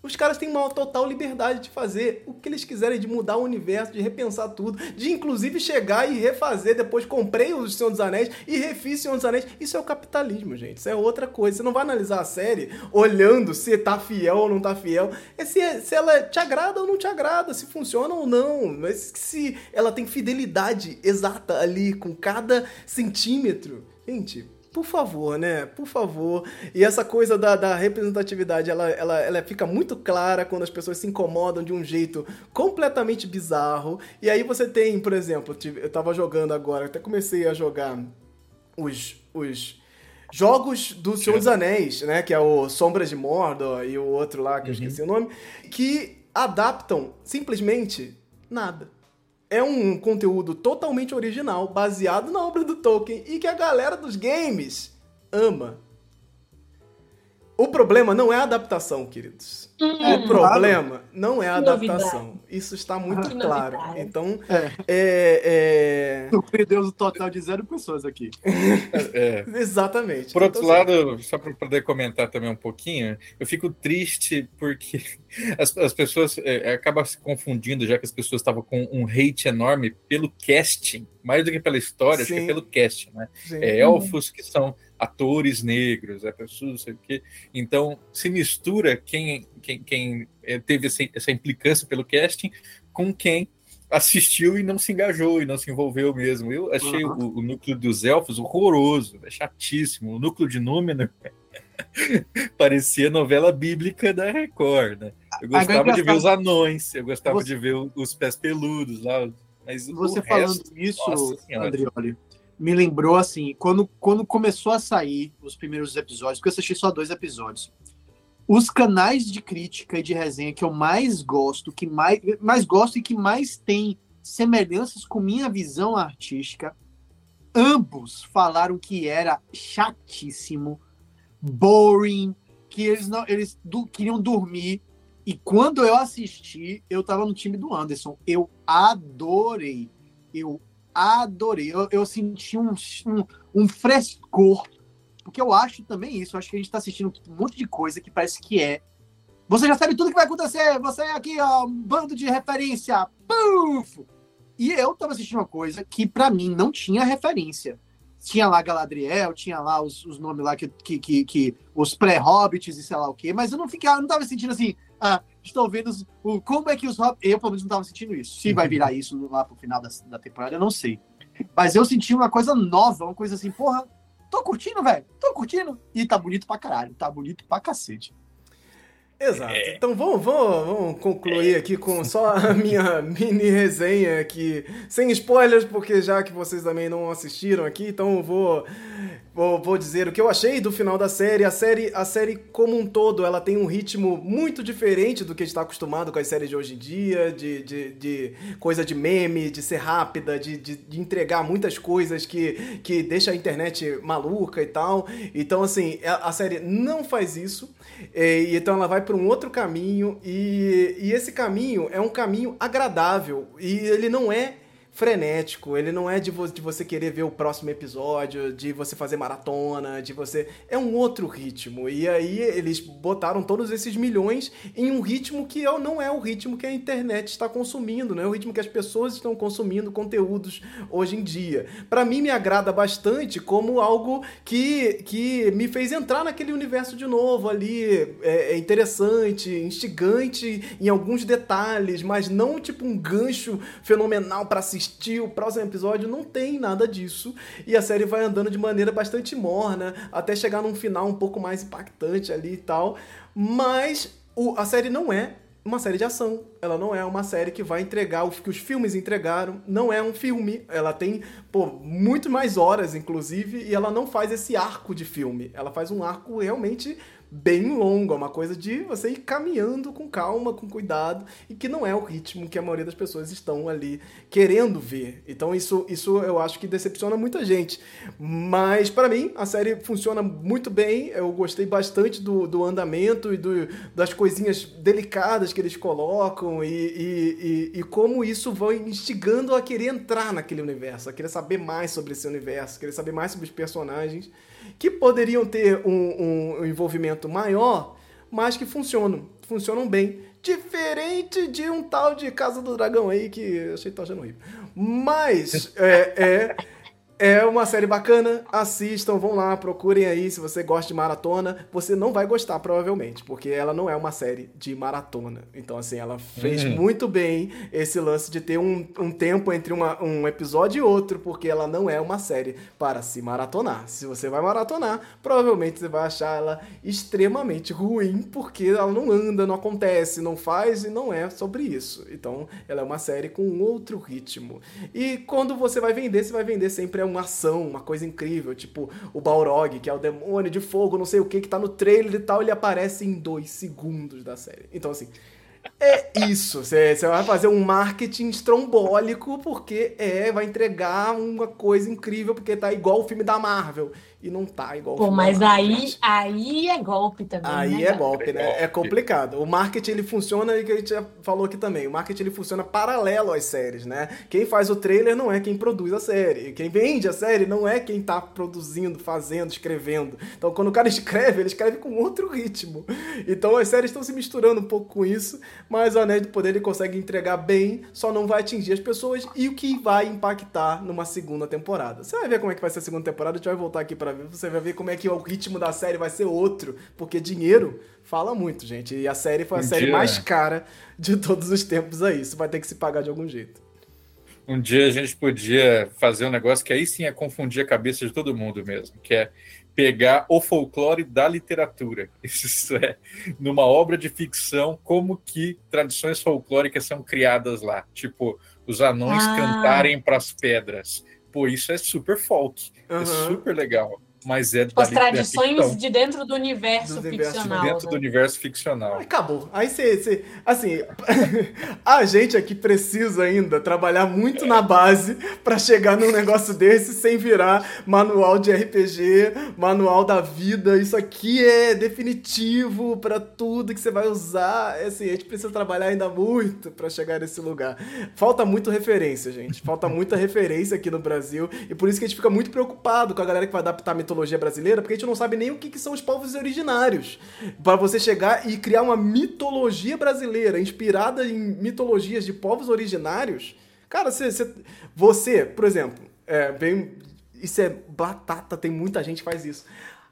os caras têm uma total liberdade de fazer o que eles quiserem, de mudar o universo, de repensar tudo, de inclusive chegar e refazer. Depois comprei o Senhor dos Anéis e refiz o Senhor dos Anéis. Isso é o capitalismo, gente. Isso é outra coisa. Você não vai analisar a série olhando se tá fiel ou não tá fiel. É se, se ela te agrada ou não te agrada, se funciona ou não. Mas se ela tem fidelidade exata ali com cada centímetro. Gente, por favor, né? Por favor. E essa coisa da, da representatividade, ela, ela, ela fica muito clara quando as pessoas se incomodam de um jeito completamente bizarro. E aí você tem, por exemplo, eu tava jogando agora, até comecei a jogar os. os jogos do Senhor dos Anéis, né? Que é o Sombras de Mordor e o outro lá, que uhum. eu esqueci o nome, que adaptam simplesmente nada é um conteúdo totalmente original, baseado na obra do Tolkien e que a galera dos games ama. O problema não é a adaptação, queridos. Hum, o problema não é a adaptação. Novidade. Isso está muito claro. Então, é. É, é... Deus o total de zero pessoas aqui. É. Exatamente. Por outro então, lado, assim... só para poder comentar também um pouquinho, eu fico triste porque as, as pessoas é, acabam se confundindo, já que as pessoas estavam com um hate enorme pelo casting, mais do que pela história, Sim. acho que é pelo casting, né? É, elfos que são atores negros, é pessoas, não sei o quê. Então, se mistura quem, quem, quem eh, teve essa, essa implicância pelo casting com quem assistiu e não se engajou e não se envolveu mesmo. Eu achei uhum. o, o, núcleo dos elfos horroroso, é chatíssimo. O núcleo de Númenor parecia novela bíblica da Record, né? Eu gostava de ver os anões, eu gostava Você... de ver os pés peludos lá. Mas Você falando resto, isso, Andrioli, me lembrou assim, quando, quando começou a sair os primeiros episódios, porque eu assisti só dois episódios. Os canais de crítica e de resenha que eu mais gosto, que mais, mais gosto e que mais tem semelhanças com minha visão artística, ambos falaram que era chatíssimo, boring, que eles não eles do, queriam dormir. E quando eu assisti, eu tava no time do Anderson. Eu adorei. Eu adorei. Eu, eu senti um, um, um, frescor, porque eu acho também isso. Eu acho que a gente está assistindo um monte de coisa que parece que é. Você já sabe tudo que vai acontecer. Você é aqui, ó, um bando de referência. Puf! E eu tava assistindo uma coisa que para mim não tinha referência. Tinha lá Galadriel, tinha lá os, os nomes lá que, que, que, que os pré-hobbits e sei lá o quê, mas eu não ficava, eu não tava sentindo assim, ah, estou vendo o, como é que os hobbits. Eu, pelo menos, não estava sentindo isso. Se vai virar isso lá pro final da, da temporada, eu não sei. Mas eu senti uma coisa nova, uma coisa assim, porra, tô curtindo, velho, tô curtindo. E tá bonito pra caralho, tá bonito pra cacete. Exato. É. Então vamos, vamos, vamos concluir aqui com só a minha mini resenha aqui, sem spoilers, porque já que vocês também não assistiram aqui, então eu vou vou, vou, dizer o que eu achei do final da série. A série, a série como um todo, ela tem um ritmo muito diferente do que a gente está acostumado com as séries de hoje em dia, de, de, de coisa de meme, de ser rápida, de, de, de, entregar muitas coisas que, que deixa a internet maluca e tal. Então, assim, a, a série não faz isso. E, então ela vai para um outro caminho e, e esse caminho é um caminho agradável e ele não é frenético, ele não é de, vo de você querer ver o próximo episódio, de você fazer maratona, de você. É um outro ritmo. E aí eles botaram todos esses milhões em um ritmo que não é o ritmo que a internet está consumindo, não é o ritmo que as pessoas estão consumindo conteúdos hoje em dia. Para mim, me agrada bastante como algo que, que me fez entrar naquele universo de novo ali. É, é interessante, instigante em alguns detalhes, mas não tipo um gancho fenomenal para assistir assistir o próximo episódio, não tem nada disso. E a série vai andando de maneira bastante morna, até chegar num final um pouco mais impactante ali e tal. Mas o, a série não é uma série de ação. Ela não é uma série que vai entregar o que os filmes entregaram. Não é um filme. Ela tem, pô, muito mais horas, inclusive, e ela não faz esse arco de filme. Ela faz um arco realmente bem longo, é uma coisa de você ir caminhando com calma, com cuidado, e que não é o ritmo que a maioria das pessoas estão ali querendo ver. Então isso, isso eu acho que decepciona muita gente. Mas para mim a série funciona muito bem, eu gostei bastante do, do andamento e do, das coisinhas delicadas que eles colocam e, e, e, e como isso vai instigando a querer entrar naquele universo, a querer saber mais sobre esse universo, querer saber mais sobre os personagens que poderiam ter um, um envolvimento maior, mas que funcionam, funcionam bem. Diferente de um tal de Casa do Dragão aí que eu achei que tá achando horrível. Mas é, é é uma série bacana, assistam, vão lá, procurem aí se você gosta de maratona. Você não vai gostar, provavelmente, porque ela não é uma série de maratona. Então, assim, ela fez uhum. muito bem esse lance de ter um, um tempo entre uma, um episódio e outro, porque ela não é uma série para se maratonar. Se você vai maratonar, provavelmente você vai achar ela extremamente ruim, porque ela não anda, não acontece, não faz e não é sobre isso. Então, ela é uma série com outro ritmo. E quando você vai vender, você vai vender sempre uma ação, uma coisa incrível, tipo o Balrog, que é o demônio de fogo, não sei o que, que tá no trailer e tal, ele aparece em dois segundos da série. Então, assim, é isso. Você vai fazer um marketing estrombólico porque é, vai entregar uma coisa incrível, porque tá igual o filme da Marvel e não tá igual Pô, mas aí, aí é golpe também. Aí né, é golpe, né? É complicado. O marketing ele funciona, e que a gente já falou aqui também, o marketing ele funciona paralelo às séries, né? Quem faz o trailer não é quem produz a série. Quem vende a série não é quem tá produzindo, fazendo, escrevendo. Então quando o cara escreve, ele escreve com outro ritmo. Então as séries estão se misturando um pouco com isso, mas o Anéis do Poder ele consegue entregar bem, só não vai atingir as pessoas e o que vai impactar numa segunda temporada. Você vai ver como é que vai ser a segunda temporada, a gente vai voltar aqui para para ver, você vai ver como é que o ritmo da série vai ser outro, porque dinheiro fala muito, gente. E a série foi a um série dia... mais cara de todos os tempos aí. Isso vai ter que se pagar de algum jeito. Um dia a gente podia fazer um negócio que aí sim é confundir a cabeça de todo mundo mesmo, que é pegar o folclore da literatura. Isso é, numa obra de ficção, como que tradições folclóricas são criadas lá. Tipo, os anões ah. cantarem para as pedras pô, isso é super folk. Uhum. É super legal mas é As tradições de dentro do universo do ficcional. Dentro né? do universo ficcional. Acabou. Aí você. Assim, a gente aqui precisa ainda trabalhar muito na base para chegar num negócio desse sem virar manual de RPG, manual da vida. Isso aqui é definitivo para tudo que você vai usar. É assim, a gente precisa trabalhar ainda muito para chegar nesse lugar. Falta muito referência, gente. Falta muita referência aqui no Brasil. E por isso que a gente fica muito preocupado com a galera que vai adaptar mitologia brasileira, porque a gente não sabe nem o que, que são os povos originários. Para você chegar e criar uma mitologia brasileira inspirada em mitologias de povos originários. Cara, você, você, você por exemplo, é, vem, isso é batata, tem muita gente que faz isso.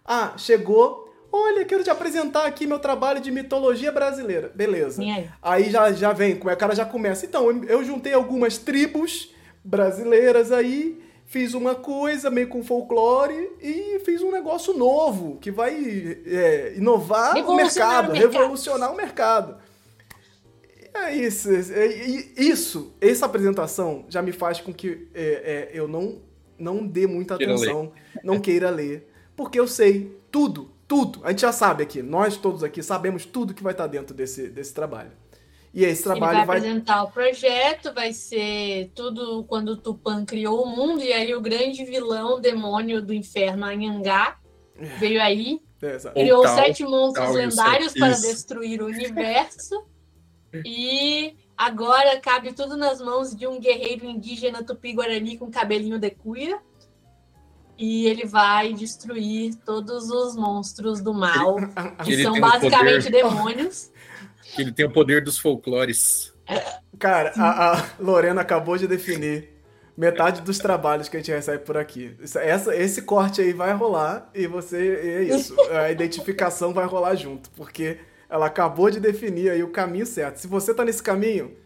Ah, chegou Olha, quero te apresentar aqui meu trabalho de mitologia brasileira. Beleza. Aí? aí? já, já vem, o cara já começa. Então, eu juntei algumas tribos brasileiras aí fiz uma coisa meio com folclore e fiz um negócio novo que vai é, inovar o mercado, o mercado, revolucionar o mercado. É isso, é, isso, essa apresentação já me faz com que é, é, eu não, não dê muita atenção, não queira ler porque eu sei tudo, tudo. A gente já sabe aqui, nós todos aqui sabemos tudo que vai estar dentro desse, desse trabalho. E esse trabalho Ele vai, vai apresentar o projeto, vai ser tudo quando o Tupã criou o mundo, e aí o grande vilão, demônio do inferno, Anhangá, veio aí, é, criou tal, sete monstros lendários para destruir o universo, e agora cabe tudo nas mãos de um guerreiro indígena tupi-guarani com cabelinho de cuia, e ele vai destruir todos os monstros do mal, que ele são basicamente poder... demônios que ele tem o poder dos folclores. Cara, a, a, Lorena acabou de definir metade dos trabalhos que a gente recebe por aqui. Essa, esse corte aí vai rolar e você. é isso. A identificação vai rolar junto, porque ela acabou de definir aí o caminho certo. Se você tá nesse caminho.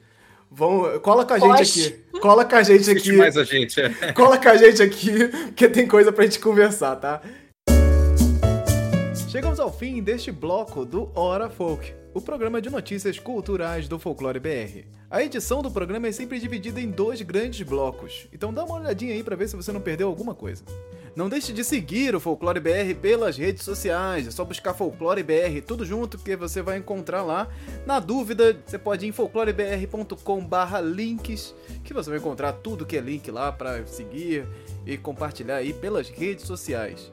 Vão, cola com a gente aqui. Cola com a gente aqui. mais a gente, é. Cola com a gente aqui, porque tem coisa pra gente conversar, tá? Chegamos ao fim deste bloco do Hora Folk o programa de notícias culturais do Folclore BR. A edição do programa é sempre dividida em dois grandes blocos, então dá uma olhadinha aí para ver se você não perdeu alguma coisa. Não deixe de seguir o Folclore BR pelas redes sociais, é só buscar Folclore BR tudo junto que você vai encontrar lá. Na dúvida, você pode ir em folclorebr.com/links, que você vai encontrar tudo que é link lá para seguir e compartilhar aí pelas redes sociais.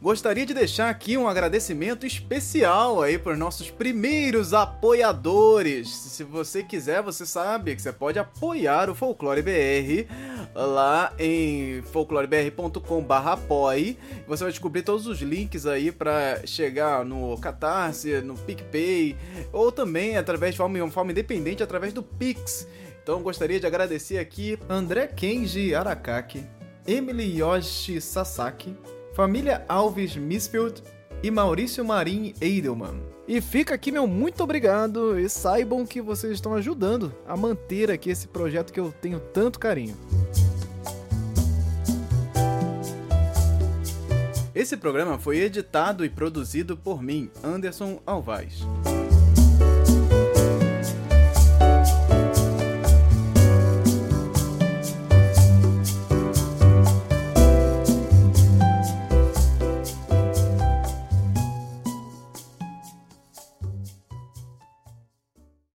Gostaria de deixar aqui um agradecimento especial aí para os nossos primeiros apoiadores. Se você quiser, você sabe que você pode apoiar o Folclore BR lá em folclorebr.com/apoie. Você vai descobrir todos os links aí para chegar no Catarse, no PicPay ou também através de forma, forma independente através do Pix. Então gostaria de agradecer aqui André Kenji Arakaki, Emily Yoshi Sasaki, família Alves Misfield e Maurício Marim Edelman. E fica aqui meu muito obrigado e saibam que vocês estão ajudando a manter aqui esse projeto que eu tenho tanto carinho. Esse programa foi editado e produzido por mim, Anderson Alvaz.